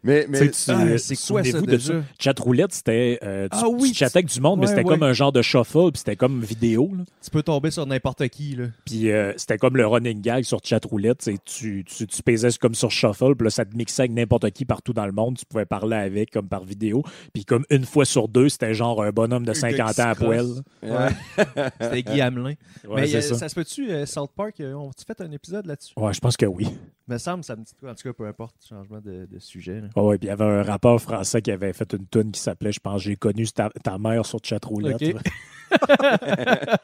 Mais, Tu mais sais, tu- Ah, c'est quoi ça, souvenez-vous de déjà? Chat Roulette, c'était. euh, tu, Ah oui, tu chattais avec du monde, mais ouais, c'était ouais. comme un genre de shuffle, puis c'était comme vidéo. Là. Tu peux tomber sur n'importe qui, là. Puis euh, c'était comme le running gag sur Chat Roulette. c'est Tu, tu, tu pesais comme sur Shuffle, puis là, ça te mixait avec n'importe qui partout dans le monde. Tu pouvais parler avec comme par vidéo. Puis comme une fois sur deux, c'était genre un bonhomme de Un gars 50 qui ans à poil. Ouais. C'était Guy Hamelin. Ouais, Mais c'est euh, ça. ça. se peut-tu, euh, South Park, euh, on tu fait un épisode là-dessus? Ouais, je pense que oui. Me semble, ça me dit quoi. En tout cas, peu importe, changement de, de sujet. là. Ouais, ouais, puis il y avait un rappeur français qui avait fait une tune qui s'appelait, je pense, J'ai connu ta, ta mère sur Chat Roulette. Ok.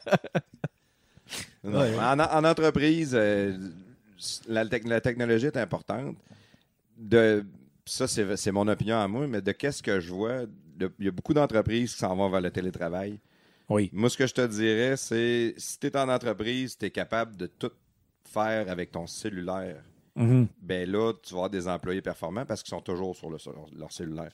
Non, Ouais. En, en entreprise, euh, la, tec- la technologie est importante. De, ça, c'est mon opinion à moi, mais de qu'est-ce que je vois, il y a beaucoup d'entreprises qui s'en vont vers le télétravail. Oui. Moi, ce que je te dirais, c'est si tu es en entreprise, tu es capable de tout faire avec ton cellulaire. Mhm. Ben là, tu vas avoir des employés performants parce qu'ils sont toujours sur, le- sur leur cellulaire.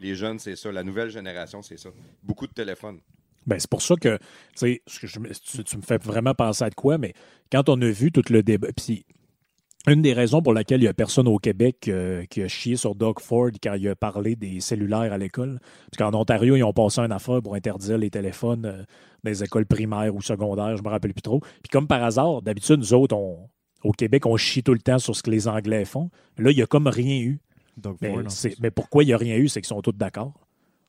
Les jeunes, c'est ça. La nouvelle génération, c'est ça. Beaucoup de téléphones. Ben, c'est pour ça que, tu sais, tu, me fais vraiment penser à de quoi, mais quand on a vu tout le débat, puis une des raisons pour laquelle il n'y a personne au Québec euh, qui a chié sur Doug Ford quand il a parlé des cellulaires à l'école, parce qu'en Ontario, ils ont passé une affaire pour interdire les téléphones euh, dans les écoles primaires ou secondaires, je me rappelle plus trop. Puis comme par hasard, d'habitude, nous autres, on- au Québec, on chie tout le temps sur ce que les Anglais font. Là, il n'y a comme rien eu. Doug Mais, Ford, en c'est- plus. mais pourquoi il n'y a rien eu, c'est qu'ils sont tous d'accord.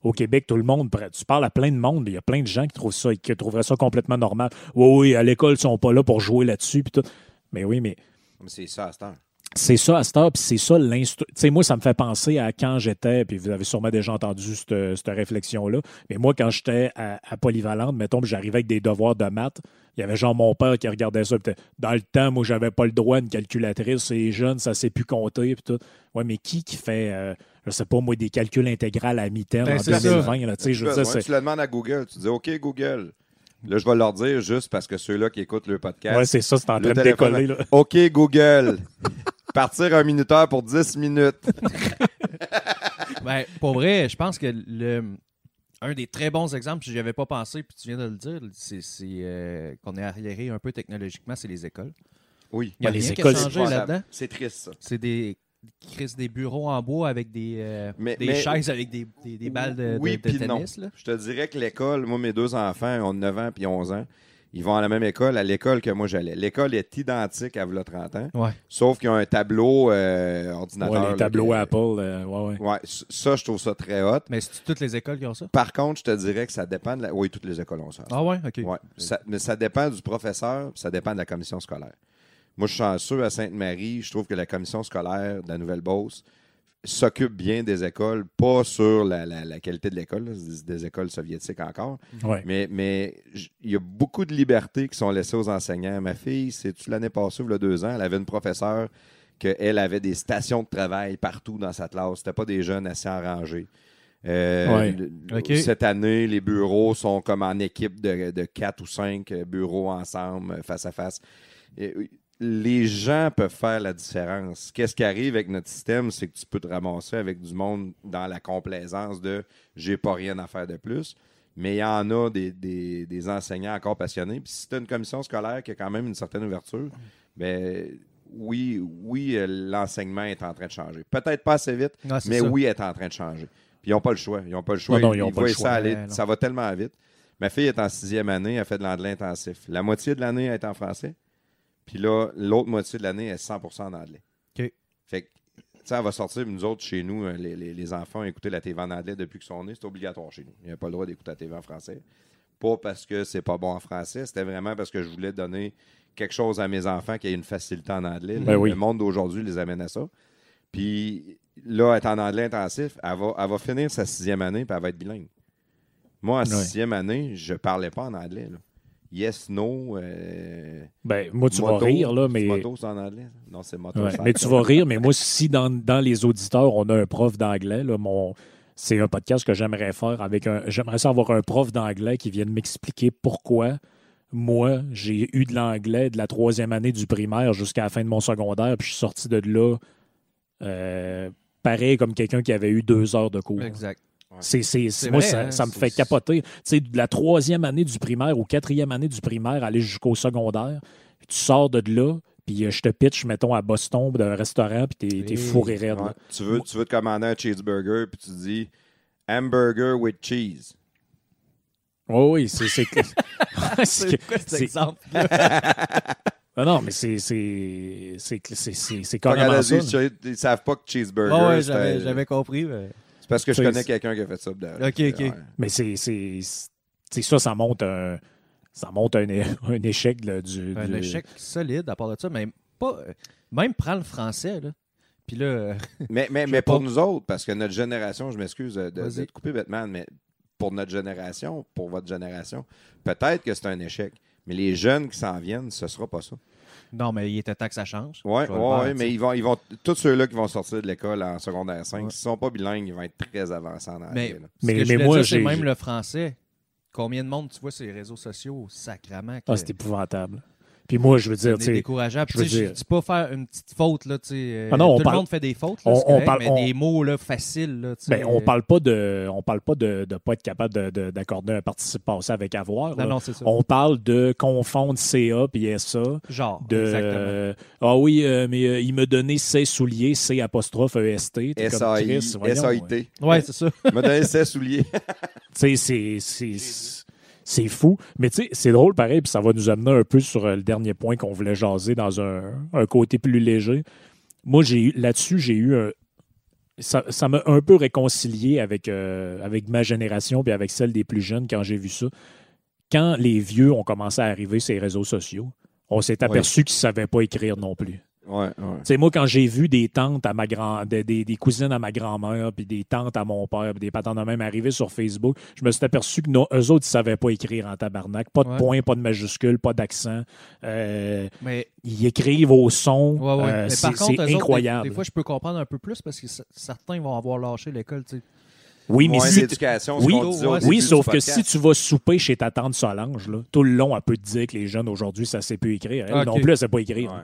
Au Québec, tout le monde, tu parles à plein de monde, il y a plein de gens qui trouvent ça, qui trouveraient ça complètement normal. Oui, oui, à l'école, ils sont pas là pour jouer là-dessus. puis tout. Mais oui, mais Mais c'est ça à cette heure. C'est ça à cette heure, puis c'est ça l'instru... Tu sais, moi, ça me fait penser à quand j'étais, puis vous avez sûrement déjà entendu cette, cette réflexion-là, mais moi, quand j'étais à, à Polyvalente, mettons, j'arrivais avec des devoirs de maths, il y avait genre mon père qui regardait ça, puis était, dans le temps, moi, j'avais pas le droit à une calculatrice, c'est jeune, ça sait plus compter, puis tout. Ouais, mais qui qui fait, euh, je sais pas, moi, des calculs intégrales à mi-terme Ben, en c'est ça. 2020, là, tu sais, je veux Ouais, dire, c'est... tu le demandes à Google. Tu dis OK, Google. Là, je vais leur dire juste parce que ceux-là qui écoutent le podcast. Ouais, c'est ça, c'est en train de décoller, là. OK, Google. Partir un minuteur pour 10 minutes. Ben, pour vrai, je pense que le, un des très bons exemples, si j'y avais pas pensé, puis tu viens de le dire, c'est c'est, euh, qu'on est arriéré un peu technologiquement, c'est les écoles. Oui. Il y a Ouais, les rien qui écoles, a changé là-dedans? C'est triste, ça. C'est des, Chris, des bureaux en bois avec des, euh, Mais- des mais- chaises avec des, des, des balles de, Oui, de- de puis non. tennis. Là. Je te dirais que l'école, moi, mes deux enfants ont 9 ans puis 11 ans. Ils vont à la même école, à l'école que moi j'allais. L'école est identique à v'là 30 ans, Ouais. sauf qu'ils ont un tableau euh, ordinateur. Ouais, les tableaux Apple, euh, ouais, ouais. Ça, je trouve ça très hot. Mais c'est toutes les écoles qui ont ça? Par contre, je te dirais que ça dépend de la... Oui, toutes les écoles ont ça. Ah ouais? OK. Ouais. Ça- mais ça dépend du professeur, ça dépend de la commission scolaire. Moi, je suis chanceux à Sainte-Marie. Je trouve que la commission scolaire de la Nouvelle-Beauce s'occupe bien des écoles, pas sur la, la- la qualité de l'école, des, écoles soviétiques encore, Ouais. mais il y a beaucoup de libertés qui sont laissées aux enseignants. Ma fille, c'est-tu l'année passée, il y a deux ans, elle avait une professeure qu'elle avait des stations de travail partout dans sa classe. C'était pas des jeunes assis en rangée. Euh, Ouais. Cette année, les bureaux sont comme en équipe de, de quatre ou cinq bureaux ensemble, face à face. Et, euh, les gens peuvent faire la différence. Qu'est-ce qui arrive avec notre système, c'est que tu peux te ramasser avec du monde dans la complaisance de j'ai pas rien à faire de plus. Mais il y en a des, des- des enseignants encore passionnés. Puis si tu as une commission scolaire qui a quand même une certaine ouverture, ben oui, oui, euh, l'enseignement est en train de changer. Peut-être pas assez vite, mais ça. oui, est en train de changer. Puis ils n'ont pas le choix. Ils n'ont pas le choix. Non, non, ils voient choix. Ça, aller- ça va tellement vite. Ma fille est en sixième année, elle fait de l'anglais intensif. La moitié de l'année elle est en français. Puis là, l'autre moitié de l'année est 100% en anglais. OK. Fait que, tu sais, elle va sortir, nous autres, chez nous, euh, les, les- les enfants ont écouté la TV en anglais depuis qu'ils sont nés. C'est obligatoire chez nous. Il n'y a pas le droit d'écouter la TV en français. Pas parce que c'est pas bon en français, c'était vraiment parce que je voulais donner quelque chose à mes enfants qui ait une facilité en anglais. Ben le, oui. le monde d'aujourd'hui les amène à ça. Puis là, elle est en anglais intensif. Elle va, elle va finir sa sixième année, puis elle va être bilingue. Moi, en sixième année, je parlais pas en anglais. là. Yes, no. euh, Ben, moi, tu moto. vas rire, là, mais. Moto, c'est en anglais? Non, c'est moto. Ouais, mais tu vas rire, mais moi, si dans, dans les auditeurs, on a un prof d'anglais, là, mon. C'est un podcast que j'aimerais faire avec un. J'aimerais ça avoir un prof d'anglais qui vienne m'expliquer pourquoi moi, j'ai eu de l'anglais de la troisième année du primaire jusqu'à la fin de mon secondaire, puis je suis sorti de là euh, pareil comme quelqu'un qui avait eu deux heures de cours. Exact. C'est, c'est- C'est moi, vrai, ça, hein, ça me c'est- fait capoter. Tu sais, de la troisième année du primaire ou quatrième année du primaire, aller jusqu'au secondaire, tu sors de là, puis euh, je te pitch, mettons, à Boston, d'un restaurant, puis t'es, t'es fourré raide. Ouais. là. Tu, veux, tu veux te commander un cheeseburger, puis tu dis hamburger with cheese. Oui, oui, c'est. c'est, c'est, quoi cet c'est- exemple? Ah non, mais c'est. C'est, c'est, c'est, c'est, carrément ça. Ils savent pas que cheeseburger. Ah ouais, j'avais, j'avais compris. mais- parce que je connais quelqu'un qui a fait ça. Ok, ok. Ouais. Mais c'est. c'est, c'est ça, ça monte un. Ça monte un, échec là, du, Un du- échec solide à part de ça, mais pas. euh, Même prends le français, là. Puis là, euh, Mais, mais, mais pour pas. nous autres, parce que notre génération, je m'excuse de, de- te couper, Batman, mais pour notre génération, pour votre génération, peut-être que c'est un échec. Mais les jeunes qui s'en viennent, ce sera pas ça. Non, mais il était temps que ça change. Oui, faire, tu mais ils vont, ils vont, tous ceux-là qui vont sortir de l'école en secondaire 5, Ouais. s'ils ne sont pas bilingues, ils vont être très avancés en Mais, anglais. Mais- mais voulais moi, j'ai- même le français. Combien de monde tu vois sur les réseaux sociaux, sacrament, que Ah, c'est épouvantable. Puis moi, je veux dire, tu c'est sais. décourageable. je veux Je dis pas faire une petite faute, là, tu sais. euh, Ah non, on tout parle- le monde fait des fautes, là, on- parle- mais on- des mots là, faciles, là, tu sais. Ben, on parle pas de, on parle pas de ne pas être capable de- de- d'accorder un participe passé avec avoir. là. Non, non, c'est ça. On parle de confondre CA puis SA. Genre, De, exactement. euh, ah oui, euh, mais euh, il me donnait ses souliers, C apostrophe EST. Chris, voyons, SAIT. Ouais, c'est ça. Il m'a donné ses souliers. Tu sais, c'est- c'est- fou. Mais tu sais, c'est drôle pareil, puis ça va nous amener un peu sur euh, le dernier point qu'on voulait jaser dans un, un côté plus léger. Moi, j'ai là-dessus, j'ai eu un. Ça m'a un peu réconcilié avec, euh, avec ma génération puis avec celle des plus jeunes quand j'ai vu ça. Quand les vieux ont commencé à arriver sur les réseaux sociaux, on s'est aperçu qu'ils ne savaient pas écrire non plus. Ouais, moi, quand j'ai vu des tantes à ma grand, des, des- des cousines à ma grand-mère, puis des tantes à mon père, puis des patentes de même arriver sur Facebook, je me suis aperçu que non, eux autres, ils savaient pas écrire en tabarnak. Pas de Ouais. points, pas de majuscules, pas d'accent. Euh, Mais, ils écrivent au son. ouais, ouais. Euh, c'est autres, des- incroyable. Des, fois, je peux comprendre un peu plus parce que certains vont avoir lâché l'école. tu sais. oui, mais si oui, Oui, sauf que si tu vas souper chez ta tante Solange, là, tout le long, elle peut te dire que les jeunes aujourd'hui, ça sait plus écrire. Elle non plus, elle sait pas écrire.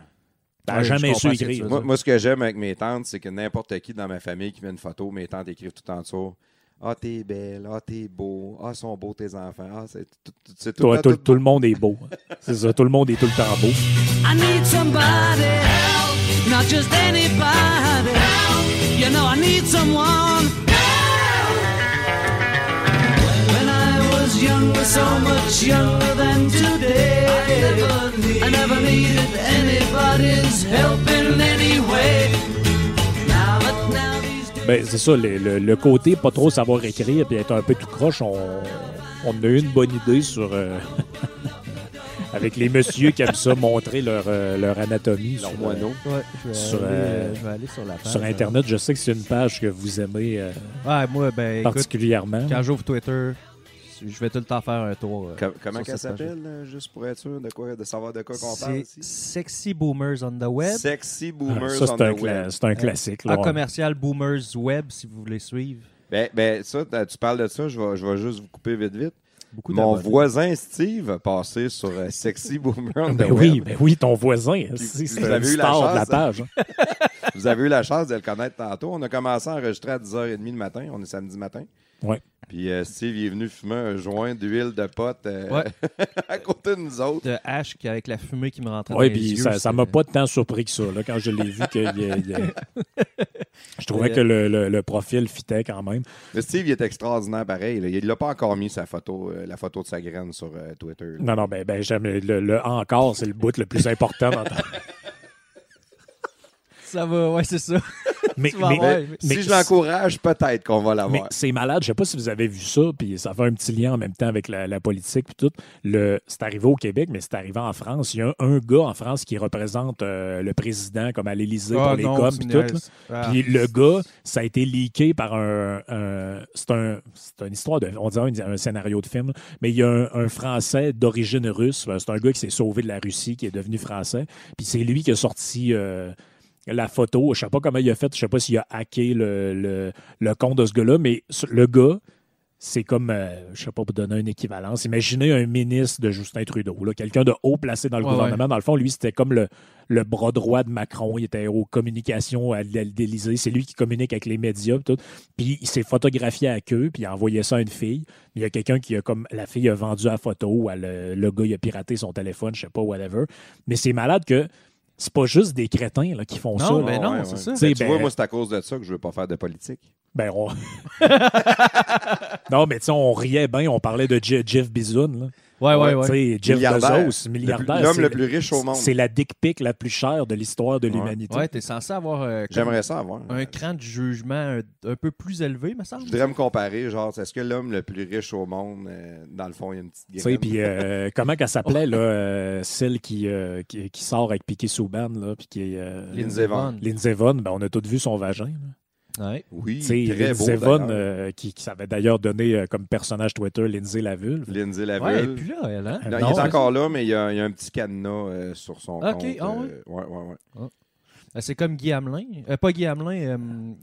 Ouais, je jamais su écrire. Moi, moi, ce que j'aime avec mes tantes, c'est que n'importe qui dans ma famille qui met une photo, mes tantes écrivent tout en dessous. Ah, t'es belle, ah, t'es beau, ah, sont beaux tes enfants. Ah, c'est tout, tout- le tout, temps tout le monde est beau. C'est ça, tout le monde est tout le temps beau. I need somebody help, not just anybody help. You know I need someone. Younger, so much younger than today, I never needed anybody's help in any way. Now, but now these days. Ben, c'est ça, le, le- le côté pas trop savoir écrire puis être un peu tout croche, on, on a eu une bonne idée sur. euh, avec les messieurs qui aiment ça montrer leur, euh, leur anatomie sur, Leur moineau. Ouais, je vais, Sur, aller, euh, je vais aller sur la page. sur Internet. Je sais que c'est une page que vous aimez euh, Ouais, moi, ben, écoute, particulièrement. quand j'ouvre Twitter, je vais tout le temps faire un tour. euh, Com- comment qu'elle s'appelle, juste pour être sûr de, quoi, de savoir de quoi qu'on parle? Ici? Sexy Boomers on the Web. Sexy Ah, Boomers ça, on c'est un, the web. c'est un classique. là. Un commercial Boomers Web, si vous voulez suivre. Ben, ben, ça, tu parles de ça, je vais, je vais juste vous couper vite, vite. Beaucoup Mon voisin Steve a passé sur euh, Sexy Boomer on the Ben web. oui, ben oui, ton voisin. C'est vous c'est avez une eu la star de la chance, page. hein. Vous avez eu la chance de le connaître tantôt. On a commencé à enregistrer à 10h30 le matin. On est samedi matin. Ouais. Puis euh, Steve il est venu fumer un joint d'huile de pote euh, Ouais. à côté de nous autres. de qui- avec la fumée qui me rentrait Oui, dans les puis yeux. ça ça m'a pas tant surpris que ça. Là, quand je l'ai vu, que il y a- il y a- je trouvais que le, le- le profil fitait quand même. Mais Steve il est extraordinaire pareil. là. Il l'a pas encore mis sa photo, euh, la photo de sa graine sur euh, Twitter. là. Non, non, ben, ben j'aime le, le encore, c'est le bout le plus important. dans- Ça va, ouais, c'est ça. mais mais-. Mais mais- si je l'encourage, peut-être qu'on va mais l'avoir. c'est malade. Je sais pas si vous avez vu ça, puis ça fait un petit lien en même temps avec la, la politique puis tout. Le, c'est arrivé au Québec, mais c'est arrivé en France. Il y a un, un gars en France qui représente euh, le président comme à l'Élysée Ah, pour les non, coms tu puis tout. Ah. Puis le gars, ça a été leaké par un. un- c'est un, c'est une histoire de. On dirait un, un scénario de film, mais il y a un, un Français d'origine russe. C'est un gars qui s'est sauvé de la Russie, qui est devenu français. Puis c'est lui qui a sorti. euh, la photo, je sais pas comment il a fait, je sais pas s'il a hacké le, le- le compte de ce gars-là, mais le gars, c'est comme, euh, je sais pas pour donner une équivalence, imaginez un ministre de Justin Trudeau, quelqu'un de haut placé dans le Ouais, gouvernement. Dans le fond, lui, c'était comme le, le bras droit de Macron. Il était aux communications à l'Élysée. C'est lui qui communique avec les médias. Tout. Puis il s'est photographié à queue, puis il a envoyé ça à une fille. Il y a quelqu'un qui a comme. La fille a vendu la photo, ou le, le gars il a piraté son téléphone, je sais pas, whatever. Mais c'est malade que c'est pas juste des crétins là, qui font Non, ça. là. ben non, Ouais, c'est ouais. ça. Tu sais, Ben, tu ben- vois, moi, c'est à cause de ça que je veux pas faire de politique. Ben, on... non, mais tu sais, on riait bien, on parlait de Je- Jeff Bezos. Ouais, ouais, Ouais, ouais. Jeff Milliardaire. Bezos, milliardaire. L'homme c'est- le plus riche au monde. C'est la dick pic la plus chère de l'histoire de l'humanité. Ouais, t'es censé avoir euh, J'aimerais ça avoir. un cran de jugement un, un peu plus élevé, me semble. Je voudrais me comparer, genre, est-ce que l'homme le plus riche au monde, euh, dans le fond, il y a une petite Tu sais, puis euh, comment qu'elle s'appelait, là, euh, celle qui, euh, qui, qui sort avec Piqué Souban, là, puis qui est... euh, Lindsey Vonn. Lindsey Vonn, ben, on a tous vu son vagin. là. Ouais. Oui, Tu sais, très beau, Lindsey Vonn, d'ailleurs. euh, qui, qui s'avait d'ailleurs donné euh, comme personnage Twitter Lindsay la vulve. Lindsay Ouais, là, elle, hein? Non, Non, il est encore là, mais il y a, il y a un petit cadenas euh, sur son Ok, compte. ah ouais, ouais, ouais. Euh, C'est comme Guy Hamelin. Pas Guy Hamelin,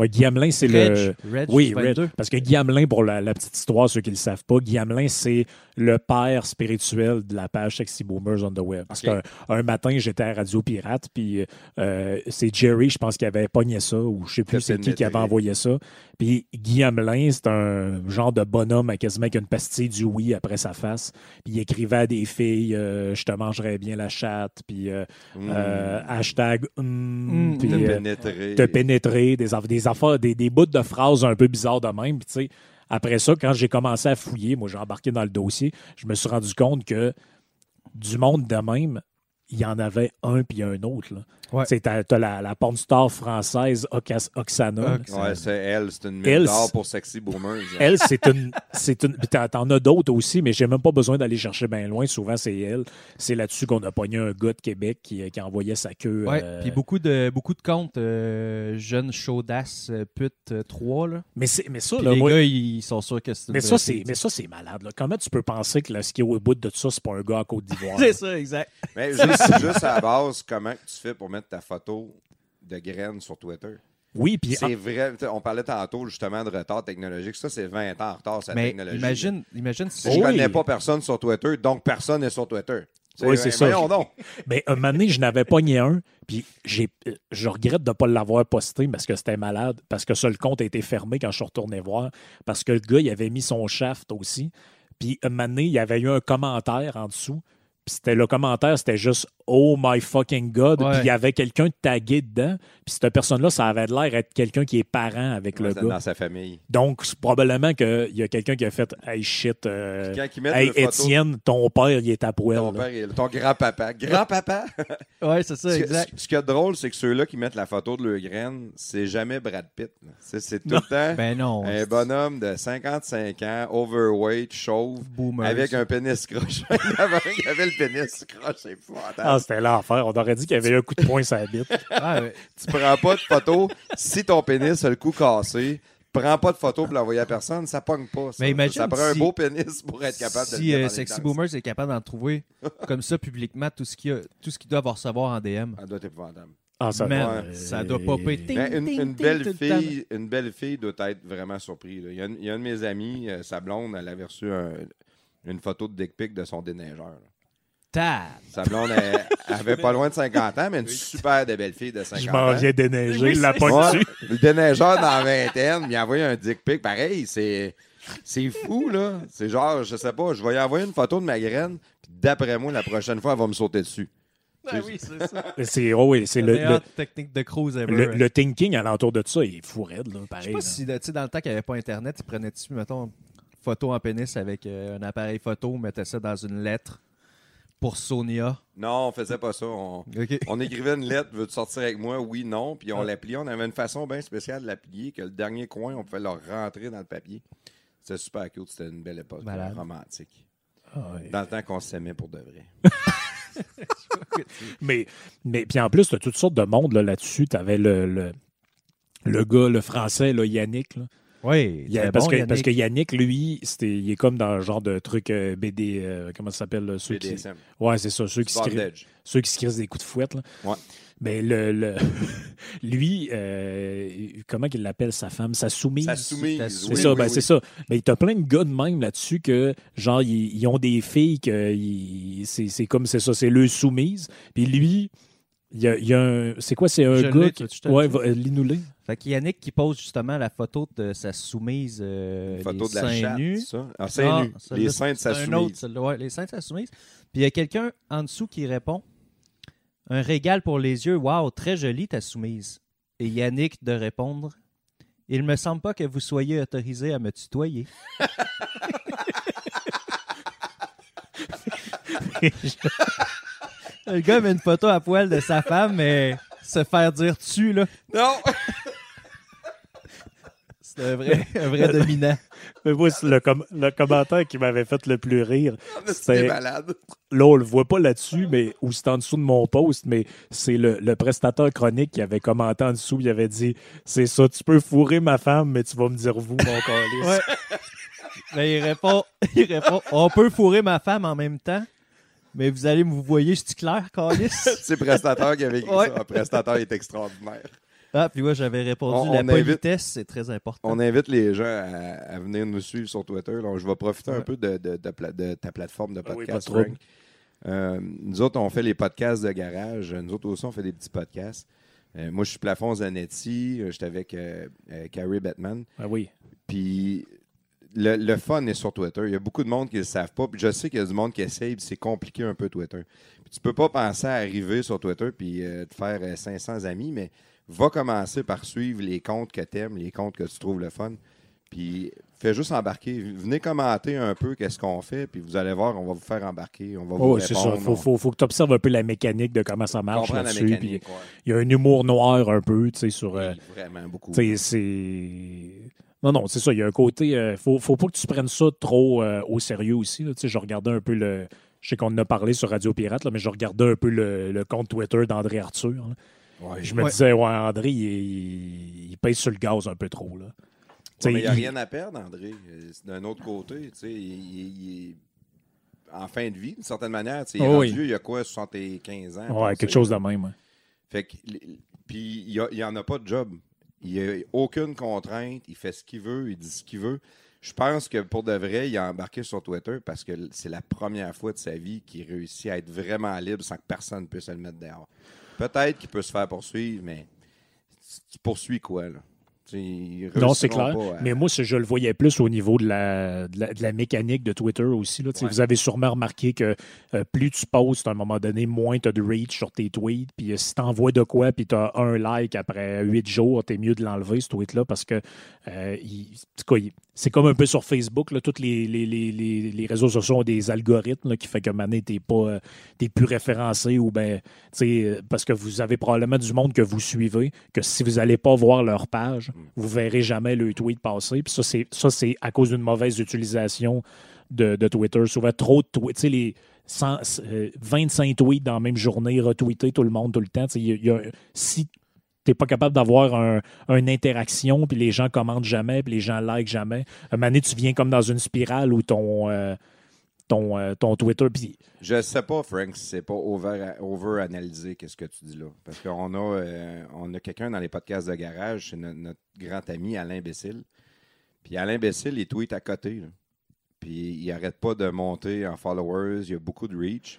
Guy Hamelin, c'est le... Reg Oui, 22. Red. parce que Guy Hamelin, pour la, la petite histoire, ceux qui ne le savent pas, Guy Hamelin, c'est le père spirituel de la page Sexy Boomers on the Web. Parce qu'un un matin, j'étais à Radio Pirate, puis euh, c'est Jerry, je pense, qui avait pogné ça, ou je sais plus c'est qui qui avait envoyé ça. Puis Guy Hamelin, c'est un genre de bonhomme à quasiment avec une pastille du oui après sa face. Puis il écrivait à des filles euh, Je te mangerais bien la chatte », puis euh, euh, hashtag Mm, de euh, pénétrer. te pénétrer, des, aff- des affaires, des, bouts de phrases un peu bizarres de même. Après ça, quand j'ai commencé à fouiller, moi j'ai embarqué dans le dossier, je me suis rendu compte que du monde de même, il y en avait un puis un autre. Là. Ouais. Tu t'as la, la porn star française Ocas- Oksana. Ouais, c'est elle, c'est une mine d'or pour Sexy Boomers. Elle, c'est une. C'est une puis t'en, as d'autres aussi, mais j'ai même pas besoin d'aller chercher bien loin. Souvent, c'est elle. C'est là-dessus qu'on a pogné un gars de Québec qui, qui envoyait sa queue. Ouais, euh, puis beaucoup de, beaucoup de comptes euh, jeunes chaudasse euh, pute euh, 3, là. mais, c'est, mais ça, là, les moi- gars, ils sont sûrs que c'est une mais, ça, mais ça, c'est malade. Là. Comment tu peux penser que là, ce qui est au bout de ça, c'est pas un gars à Côte d'Ivoire? C'est ça, exact. Mais juste, juste à la base, comment tu fais pour mettre ta photo de graine sur Twitter? oui, puis C'est vrai. On parlait tantôt justement de retard technologique. Ça, c'est 20 ans en retard, sa Mais technologie. imagine, imagine si Je Oui. connais pas personne sur Twitter, donc personne n'est sur Twitter. Oui, c'est ça. Mais un moment donné, je n'avais pogné un, puis je regrette de ne pas l'avoir posté parce que c'était malade, parce que ça, le compte a été fermé quand je suis retourné voir, parce que le gars, il avait mis son shaft aussi. Puis un moment donné, il y avait eu un commentaire en dessous, c'était le commentaire, c'était juste Oh my fucking God. Ouais. Puis il y avait quelqu'un tagué dedans. Puis cette personne-là, ça avait l'air être quelqu'un qui est parent avec Ouais, le gars. dans sa famille. Donc, c'est probablement qu'il y a quelqu'un qui a fait Hey shit, euh, Puis quand ils mettent hey photo- Étienne, ton père, il est à poêle. Ton là. père, il- ton grand-papa. Grand-papa! Ouais, c'est ça, Ce, exact. ce- ce qui est drôle, c'est que ceux-là qui mettent la photo de leur graine, c'est jamais Brad Pitt. C'est c'est tout le temps Ben non. un bonhomme de 55 ans, overweight, chauve, Boomers. avec un pénis croche. il avait le pénis croche, c'est épouvantable. Ah, c'était l'enfer. On aurait dit qu'il y avait eu un coup de poing sur la bite. Ah, ouais. Tu prends pas de photo. si ton pénis a le cou cassé, prends pas de photo pour l'envoyer à personne, ça pogne pas. Ça, Mais imagine ça prend un si- beau pénis pour être capable de le si euh, Sexy. Boomers est capable d'en trouver comme ça publiquement tout ce qu'il y a- tout ce qu'ils doivent recevoir en DM. Ça doit être épouvantable. Ah, ça, Man, ouais. ça doit popper. Ting, Mais une, ting, une belle fille, une belle fille doit être vraiment surprise. Il y, a, une- il y a un de mes amis, euh, sa blonde, elle avait reçu un- une photo de dick pic de son déneigeur. là. Sa blonde elle, elle avait pas loin de 50 ans, mais une super de belle fille de 50 Je ans. m'en viens déneiger, Oui, il l'a Ouais, dessus. le déneigeur dans la vingtaine, il a envoyé un dick pic. Pareil, c'est. C'est fou, là. C'est genre, je sais pas, je vais y envoyer une photo de ma graine, puis d'après moi, la prochaine fois, elle va me sauter dessus. Ah oui, c'est ça. C'est oh oui, c'est La le, le, technique de cruise ever. le, le thinking alentour de ça, il est fou raide, là, Je sais pareil. pas là. si, dans le temps qu'il n'y avait pas Internet, ils prenaient dessus, mettons, photo en pénis avec euh, un appareil photo, mettaient ça dans une lettre? Pour Sonia. Non, on faisait pas ça. On, on écrivait une lettre, veux-tu sortir avec moi? Oui, non. Puis on la pliait. On avait une façon bien spéciale de la plier que le dernier coin, on pouvait le rentrer dans le papier. C'était super cute. C'était une belle époque. Malade. Romantique. Ah. Dans le temps qu'on s'aimait pour de vrai. Mais, mais puis en plus, tu as toutes sortes de monde là, là-dessus. Tu avais le, le, le gars, le français, là, Yannick. là. Oui, Il y a- parce, bon, que, Yannick. parce que Yannick, lui, c'était, il est comme dans le genre de truc euh, BD, euh, comment ça s'appelle? là, ceux qui, BDSM. ouais, c'est ça, ceux qui, se ceux qui se crient des coups de fouette. Là. Ouais. Mais le, le- lui, euh, comment qu'il l'appelle sa femme? Sa soumise? Ça soumise. C'est oui, ça, oui, ben oui. c'est ça. Mais t'as plein de gars de même là-dessus que, genre, ils, ils ont des filles que ils- c'est c'est comme, c'est ça, c'est le soumise. Puis lui, il y a, il y a un. C'est quoi, c'est un Je gars. qui- ouais, va- lis-nous-les. Fait que Yannick qui pose justement la photo de sa soumise. euh, Une photo les de la chatte, nus. ça. Ah, seins nus. celle-là, Les seins de sa c'est un autre, soumise. celle-là, ouais, les seins de sa soumise. Puis il y a quelqu'un en dessous qui répond Un régal pour les yeux, waouh, très jolie ta soumise. Et Yannick de répondre Il me semble pas que vous soyez autorisé à me tutoyer. Le gars met une photo à poil de sa femme, mais se faire dire tu, là, Non! c'est un vrai, un vrai dominant. Mais moi, c'est le, com- le commentaire qui m'avait fait le plus rire, C'est C'était- malade. là, on le voit pas là-dessus, mais ou c'est en dessous de mon post, mais c'est le, le prestateur chronique qui avait commenté en dessous, il avait dit C'est ça, tu peux fourrer ma femme, mais tu vas me dire vous, mon calice. Ouais. Il répond, il répond On peut fourrer ma femme en même temps, mais vous allez me vous voyez, je suis clair, Calis? C'est Prestateur qui avait écrit Ouais. ça. Ah, Prestateur est extraordinaire. Ah, puis moi, j'avais répondu On- La on politesse, c'est très important. On invite les gens à, à venir nous suivre sur Twitter. Donc, je vais profiter un peu de, de- de pla- de ta plateforme de Ah oui, podcast. Euh, nous autres, on fait les podcasts de garage. Nous autres aussi, on fait des petits podcasts. Euh, moi, je suis Plafond Zanetti. J'étais avec euh, euh, Carrie Batman. Ah oui. Puis le, le fun est sur Twitter. Il y a beaucoup de monde qui ne le savent pas. Puis je sais qu'il y a du monde qui essaye, puis c'est compliqué un peu Twitter. Puis tu peux pas penser à arriver sur Twitter puis euh, te faire euh, 500 amis, mais va commencer par suivre les comptes que tu aimes, les comptes que tu trouves le fun. Puis Fais juste embarquer. Venez commenter un peu qu'est-ce qu'on fait, puis vous allez voir, on va vous faire embarquer. On va vous Oh, c'est ça. répondre. Faut, faut, faut que tu observes un peu la mécanique de comment ça marche là-dessus. Ouais. il y a un humour noir un peu, tu sais, sur. euh, vraiment beaucoup. tu sais, c'est. Non, non, c'est ça. Il y a un côté. euh, faut, faut pas que tu prennes ça trop euh, au sérieux aussi. là. Tu sais, je regardais un peu le. Je sais qu'on en a parlé sur Radio Pirate, là, mais je regardais un peu le, le compte Twitter d'André Arthur. Ouais. Je me Ouais. disais, ouais, André, il, il, il pèse sur le gaz un peu trop. Là. Tu sais, Ouais, mais il n'y a il- rien à perdre, André. C'est D'un autre côté, tu sais, il, il- il est en fin de vie, d'une certaine manière. tu sais, Il est Oh, rendu oui. vieux, il y a quoi, 75 ans? Ouais, quelque chose de même. ouais. Fait que, puis il n'y en a pas de job. Il n'y a aucune contrainte. Il fait ce qu'il veut, il dit ce qu'il veut. Je pense que pour de vrai, il a embarqué sur Twitter parce que c'est la première fois de sa vie qu'il réussit à être vraiment libre sans que personne puisse le mettre dehors. Peut-être qu'il peut se faire poursuivre, mais tu poursuis quoi, là? Non, c'est clair. pas Mais moi, je le voyais plus au niveau de la, de la, de la mécanique de Twitter aussi. Là. Ouais. Vous avez sûrement remarqué que euh, plus tu postes à un moment donné, moins tu as de reach sur tes tweets. Puis euh, si tu envoies de quoi, puis tu as un like après huit jours, tu es mieux de l'enlever, ce tweet-là, parce que euh, il- en tout cas, il- c'est comme un peu sur Facebook. Là, tous les, les, les, les, réseaux sociaux ont des algorithmes là, qui fait que maintenant, tu pas t'es plus référencé ou ben, euh, parce que vous avez probablement du monde que vous suivez, que si vous n'allez pas voir leur page, vous verrez jamais le tweet passer. Puis ça, c'est ça, c'est à cause d'une mauvaise utilisation de, de Twitter. Souvent trop de tweets. Tu sais, les 100, euh, 25 tweets dans la même journée, retweeter tout le monde tout le temps. Y a- y a- si tu n'es pas capable d'avoir un, une interaction, puis les gens commentent jamais, puis les gens like jamais, à un moment donné, tu viens comme dans une spirale où ton, euh, euh, ton Twitter. Puis Je sais pas, Frank, si c'est pas over, over analysé qu'est-ce que tu dis là. Parce qu'on a, euh, a quelqu'un dans les podcasts de garage, c'est no- notre grand ami Alain Bécile. Puis Alain Bécile, il tweet à côté. Puis il arrête pas de monter en followers, il y a beaucoup de reach.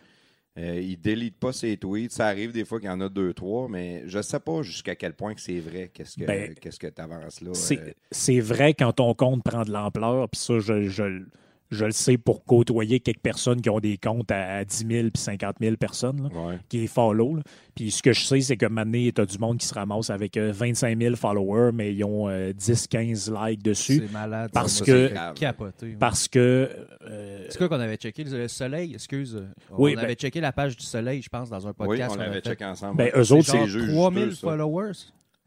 Euh, il délite pas ses tweets. Ça arrive des fois qu'il y en a deux, trois, mais je sais pas jusqu'à quel point que c'est vrai. Qu'est-ce que Ben, qu'est-ce que tu avances là. C'est euh, c'est vrai quand ton compte prend de l'ampleur, puis ça, je, je- je le sais pour côtoyer quelques personnes qui ont des comptes à, à 10 000 puis 50 000 personnes, là, ouais. qui est follow. là. Puis ce que je sais, c'est que maintenant, tu as du monde qui se ramasse avec euh, 25 000 followers, mais ils ont 10-15 likes dessus. C'est malade. Parce ça, que- capoté. ouais. Parce que. euh, C'est quoi qu'on avait checké? Le soleil, excuse. Oui, on ben- avait checké la page du soleil, je pense, dans un Oui, podcast. on qu'on l'avait avait checké ensemble. ben, eux autres, C'est genre c'est juste 3000 deux, ça. followers?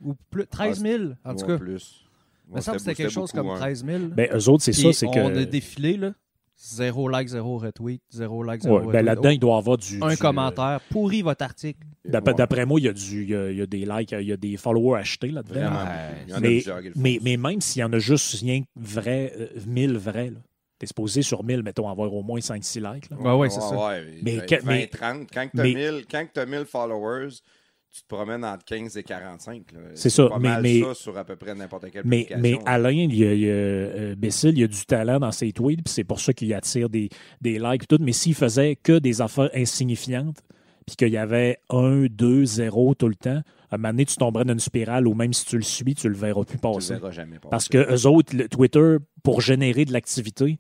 Ou plus, 13 000, en tout cas. plus. Me semble que c'était quelque chose beaucoup, comme hein. 13 000. ben, eux autres, c'est ça, c'est que. On a défilé, là. Zéro like, zéro retweet. Zéro like, zéro Ouais, ben, retweet. là-dedans, il doit y avoir du. un du, euh, commentaire. Pourri votre article. D'après Ouais. moi, il y, a du, il, y a, il y a des likes, il y a des followers achetés là-dedans. Ouais. Il y en a Mais, même s'il y en a juste rien vrai, euh, 1000 vrais, là, t'es supposé sur 1000, mettons, avoir au moins 5-6 likes. là. Ouais, ouais, c'est ça. ouais, Mais ben, que- 20, mais- 30. Quand tu as, mais- 1000 quand t'as 1000 followers, tu te promènes entre 15 et 45. là. C'est ça, pas mais- mal mais- ça sur à peu près n'importe quelle Mais, mais Alain, il y a, il y a, euh, Bessil, il y a du talent dans ses tweets, puis c'est pour ça qu'il attire des, des likes et tout. Mais s'il faisait que des affaires insignifiantes, puis qu'il y avait 1, 2, 0 tout le temps, à un moment donné, tu tomberais dans une spirale où même si tu le suis, tu le verras plus tu le passer. verras jamais passer. Parce que eux autres, le Twitter, pour générer de l'activité,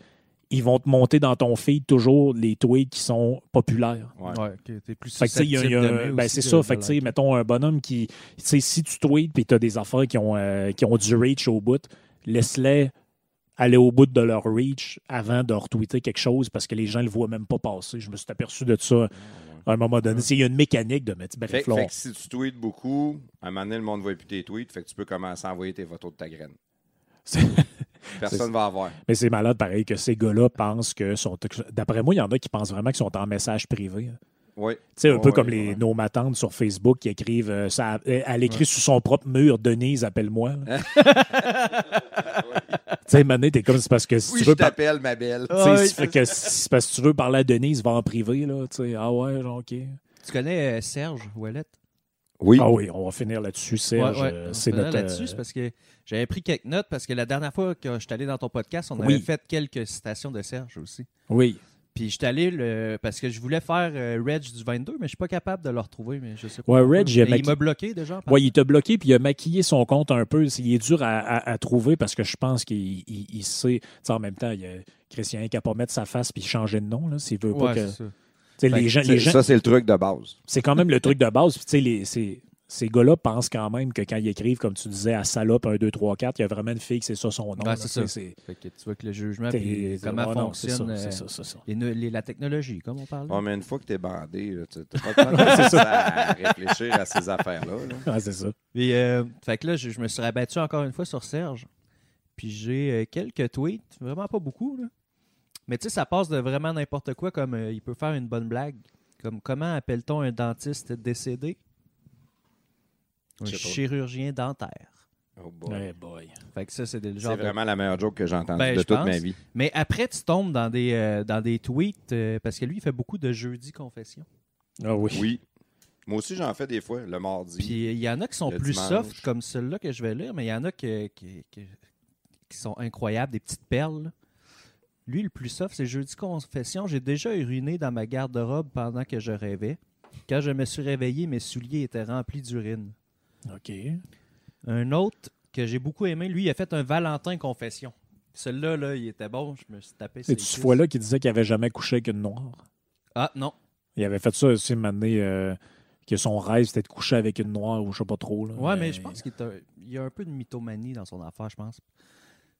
ils vont te monter dans ton feed toujours les tweets qui sont populaires. Ouais. Ouais, ok, t'es plus Fait y a- y a ben, c'est ça. Fait que, mettons un bonhomme qui. tu sais, Si tu tweets et tu as des affaires qui ont, euh, qui ont du reach au bout, laisse-les aller au bout de leur reach avant de retweeter quelque chose parce que les gens ne le voient même pas passer. Je me suis aperçu de ça à un moment donné. Il y a une mécanique de mettre. Ben, fait que si tu tweets beaucoup, à un moment donné, le monde ne voit plus tes tweets. Fait que tu peux commencer à envoyer tes photos de ta graine. Personne ne va avoir. Mais c'est malade pareil que ces gars-là pensent que sont. D'après moi, il y en a qui pensent vraiment qu'ils sont en message privé. hein. Oui. Tu sais, un peu comme les, ouais. nos matantes sur Facebook qui écrivent. euh, ça, elle écrit sous son propre mur Denise, appelle-moi. Tu sais, Mané, t'es comme c'est parce que si Oui, tu je veux. par- t'appelle, ma belle. tu sais, Ouais. c'est fait que si- c'est parce que tu veux parler à Denise, va en privé, là. Tu sais, ah ouais, genre, OK. Tu connais euh, Serge Ouellette? Oui. Ah oui, on va finir là-dessus, Serge. Ouais, ouais. euh, C'est notre. là-dessus, euh, c'est parce que j'avais pris quelques notes parce que la dernière fois que je suis allé dans ton podcast, on Oui. avait fait quelques citations de Serge aussi. Oui. Puis je suis allé le... parce que je voulais faire euh, Reg du 22, mais je suis pas capable de le retrouver, mais je sais pas. Ouais. Reg, il maqui- m'a bloqué déjà. Ouais, il t'a bloqué, puis il a maquillé son compte un peu. Il est dur à, à- à trouver parce que je pense qu'il il- il sait. Tu sais, en même temps, il y a Christian qui n'a pas mettre sa face puis changer de nom, là, s'il veut pas Ouais, que. C'est ça. Tu sais, Fait les que gens, C'est- les gens, Ça, c'est le truc de base. c'est quand même le truc de base. Puis, tu les- ces gars-là pensent quand même que quand ils écrivent, comme tu disais, à salope 1, 2, 3, 4, il y a vraiment une fille que c'est ça son nom. Là. c'est ça. Tu Fait que tu vois que le jugement, c'est- puis comment ouais, non, c'est fonctionne ça, euh, c'est ça, les les- la technologie, comme on parle. Ouais, mais une fois que t'es bandé, là, tu t'as pas de temps à réfléchir à ces affaires-là. là. C'est ça. Euh, fait que là, je, je me suis rabattu encore une fois sur Serge. Puis j'ai euh, quelques tweets, vraiment pas beaucoup. Là. Mais tu sais, ça passe de vraiment n'importe quoi, comme euh, il peut faire une bonne blague. Comme comment appelle-t-on un dentiste décédé? Un pas. chirurgien dentaire. Oh boy. Ouais, boy. Fait que ça, c'est le C'est genre de- vraiment la meilleure joke que j'ai entendue Ben, de je toute pense. ma vie. Mais après, tu tombes dans des, euh, dans des tweets, euh, parce que lui, il fait beaucoup de jeudi confession. Ah oui. Oui. Moi aussi, j'en fais des fois, le mardi. Puis il y en a qui sont Le plus dimanche. soft, comme celle-là que je vais lire, mais il y en a que- qui, qui- qui sont incroyables, des petites perles. là. Lui, le plus soft, c'est jeudi confession. J'ai déjà uriné dans ma garde-robe pendant que je rêvais. Quand je me suis réveillé, mes souliers étaient remplis d'urine. OK. Un autre que j'ai beaucoup aimé, lui, il a fait un Valentin confession. Celui-là, là, il était bon. Je me suis tapé C'est ce fois-là qui disait qu'il avait jamais couché avec une noire? Ah, non. Il avait fait ça aussi, une année, euh, que son rêve, c'était de coucher avec une noire ou je sais pas trop. Là. Ouais, mais je pense qu'il il y a un peu de mythomanie dans son affaire, je pense.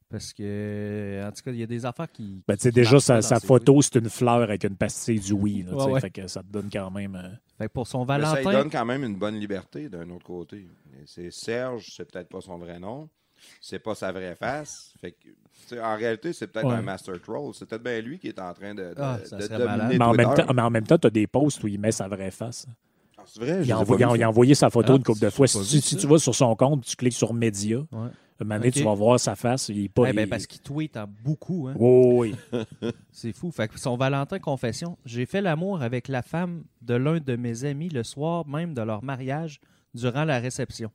Parce que, en tout cas, il y a des affaires qui. Ben, tu sais, qui déjà, sa, photo, c'est une fleur avec une pastille du oui. là, tu sais, Ouais, ouais. Fait que ça te donne quand même. euh, Fait que pour son Mais ça lui Valentin. donne quand même une bonne liberté d'un autre côté. C'est Serge, c'est peut-être pas son vrai nom. C'est pas sa vraie face. Fait que, en réalité, c'est peut-être Ouais. un master troll. C'est peut-être bien lui qui est en train de, de, Ah, de dominer. Mais en, même temps, mais en même temps, tu as des posts où il met sa vraie face. Ah, c'est vrai, je Il a, envoyé, il a sa photo Ah, une couple de fois. Si, si tu vas sur son compte, tu cliques sur Média. Ouais. Un moment donné, Ok. tu vas voir sa face. Il est pas. Eh ben, il- parce qu'il tweet en beaucoup. Hein. Oui. C'est fou. Fait que son Valentin confession. J'ai fait l'amour avec la femme de l'un de mes amis le soir même de leur mariage durant la réception.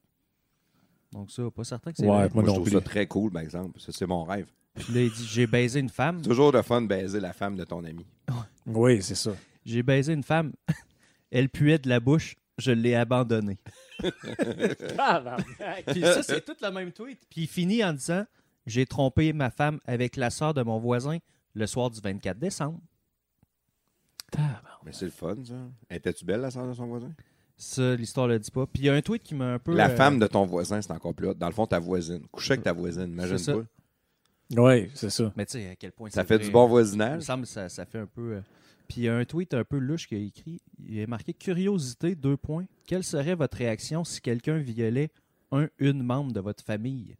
Donc, ça, pas certain que c'est Ouais, vrai. moi Moi, je trouve plus. ça très cool, par exemple. Ça, c'est mon rêve. Puis là, il dit J'ai baisé une femme. C'est toujours de fun de baiser la femme de ton ami. Oui, c'est ça. J'ai baisé une femme. Elle puait de la bouche. Je l'ai abandonnée. Puis ça, c'est tout le même tweet. Puis il finit en disant J'ai trompé ma femme avec la sœur de mon voisin le soir du 24 décembre. Mais c'est le fun, ça. Étais-tu belle, la sœur de son voisin? Ça, l'histoire le dit pas. Puis il y a un tweet qui m'a un peu. La euh, femme de ton voisin, c'est encore plus hot. Dans le fond, ta voisine. Coucher avec ta voisine, imagine pas. Oui, c'est ça. Mais tu sais, à quel point Ça fait vrai. du bon Il me voisinage. semble que ça, ça fait un peu. euh, Puis il y a un tweet un peu louche qui a écrit il a marqué Curiosité, deux points. Quelle serait votre réaction si quelqu'un violait un, une membre de votre famille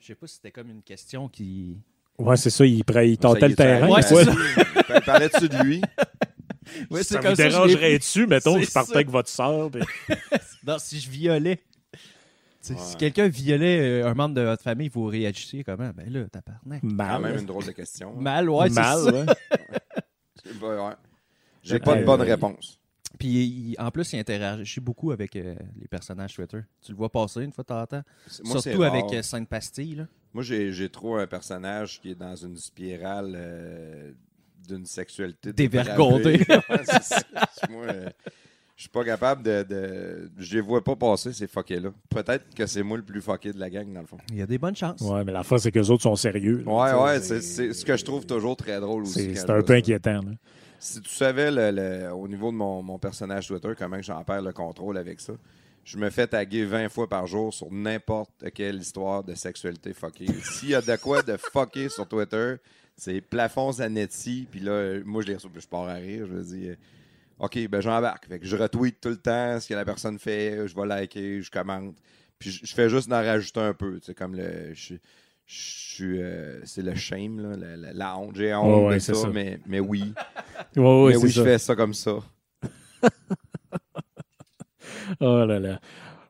Je sais pas si c'était comme une question qui. Ouais, c'est ça. Il, il tentait est, le terrain. Ouais, ça parlait-tu de lui? Ouais, ça vous dérangerait-tu, mettons, que je partais avec votre soeur? puis- Non, si je violais. Si quelqu'un violait euh, un membre de votre famille, vous réagissiez comment? Ben là. Quand Mal. même une drôle de question. hein. Mal, ouais, c'est Mal, ça. ouais. Ouais. J'ai pas de bonne Euh, réponse. Puis il- en plus, il interagit beaucoup avec euh, les personnages Twitter. Tu le vois passer une fois de temps en temps. C'est- moi, c'est Surtout avec euh, Sainte Pastille. Là. Moi, j'ai j'ai trop un personnage qui est dans une spirale euh, d'une sexualité Dévergondée. dépravée. Ouais, c'est ça. Moi, euh, je suis pas capable de, de- Je les vois pas passer, ces fuckés-là. Peut-être que c'est moi le plus fucké de la gang, dans le fond. Il y a des bonnes chances. Ouais, mais la fois, c'est qu'eux autres sont sérieux. là. Ouais, ouais, c'est ce que je trouve toujours très drôle aussi. C'est un peu ça. inquiétant. là. Si tu savais le- le- au niveau de mon, mon personnage Twitter, comment que j'en perds le contrôle avec ça, je me fais taguer 20 fois par jour sur n'importe quelle histoire de sexualité fuckée. S'il y a de quoi de fucké sur Twitter, c'est plafond Zanetti, puis là, moi je les reçois, puis je pars à rire, je me dis, OK, ben j'embarque. Fait que je retweet tout le temps ce que la personne fait, je vais liker, je commente, puis je, je fais juste en rajouter un peu, sais, comme le... Je, euh, c'est le shame, là, la, la- la honte. J'ai honte ouais, de c'est ça, ça. Mais, mais oui. Ouais, mais c'est oui, ça. je fais ça comme ça. Oh là là.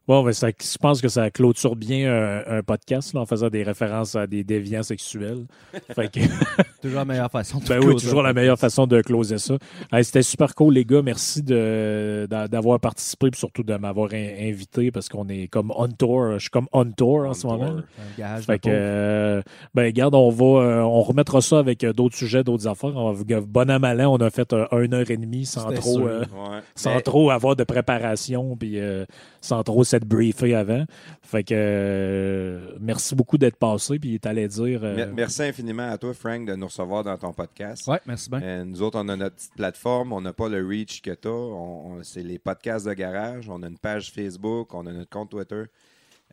Bon, ben, ça, je pense que ça clôture bien un, un podcast là, en faisant des références à des déviants sexuels. Fait que, Toujours la meilleure façon de ben oui, toujours la meilleure façon de closer ça. Hey, C'était super cool, les gars. Merci d'avoir participé et surtout de m'avoir in- invité parce qu'on est comme on tour. Je suis comme on tour en On ce moment. tour. là. Un gage de Fait que, euh, ben, garde, on va, euh, on remettra ça avec euh, d'autres sujets, d'autres affaires. On va, bon à malin, on a fait une heure et demie sans trop, euh, Ouais. sans Mais- trop avoir de préparation, puis euh, sans trop s'être briefé avant. Fait que euh, merci beaucoup d'être passé. Puis t'allais dire. euh, Mer- Merci infiniment à toi, Frank, de nous recevoir dans ton podcast. Ouais, merci bien. Euh, nous autres, on a notre petite plateforme, on n'a pas le reach que tu as. c'est les podcasts de garage, on a une page Facebook, on a notre compte Twitter.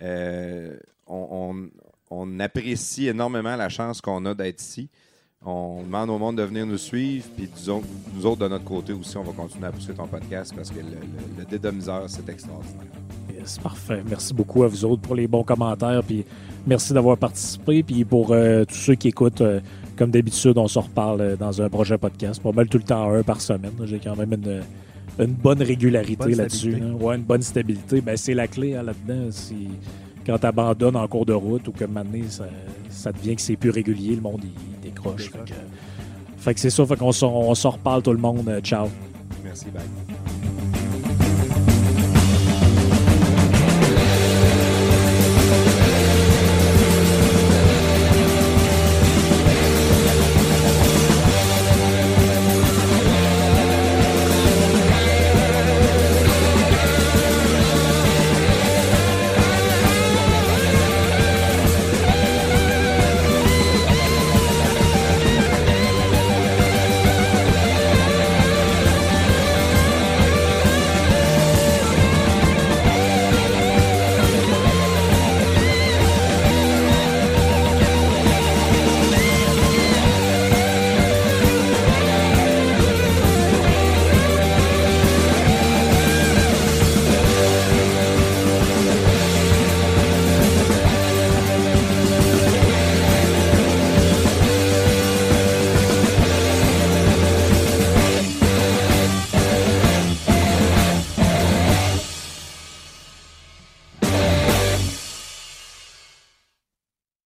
Euh, on, on- on apprécie énormément la chance qu'on a d'être ici. On demande au monde de venir nous suivre, puis nous autres, nous autres, de notre côté aussi, on va continuer à pousser ton podcast parce que le, le, le dédomiseur, c'est extraordinaire. C'est parfait. Merci beaucoup à vous autres pour les bons commentaires. Puis merci d'avoir participé. Puis pour euh, tous ceux qui écoutent, euh, comme d'habitude, on se reparle euh, dans un projet podcast. Pas mal tout le temps un par semaine. J'ai quand même une, une bonne régularité là-dessus. hein. Ouais, une bonne stabilité. Ben, c'est la clé hein, là-dedans. Si- Quand tu abandonnes en cours de route ou que maintenant ça, ça devient que c'est plus régulier, le monde il, Décroche. Fait que, c'est ça. Fait qu'on s'en- on s'en reparle tout le monde. Euh, Ciao. Merci, bye.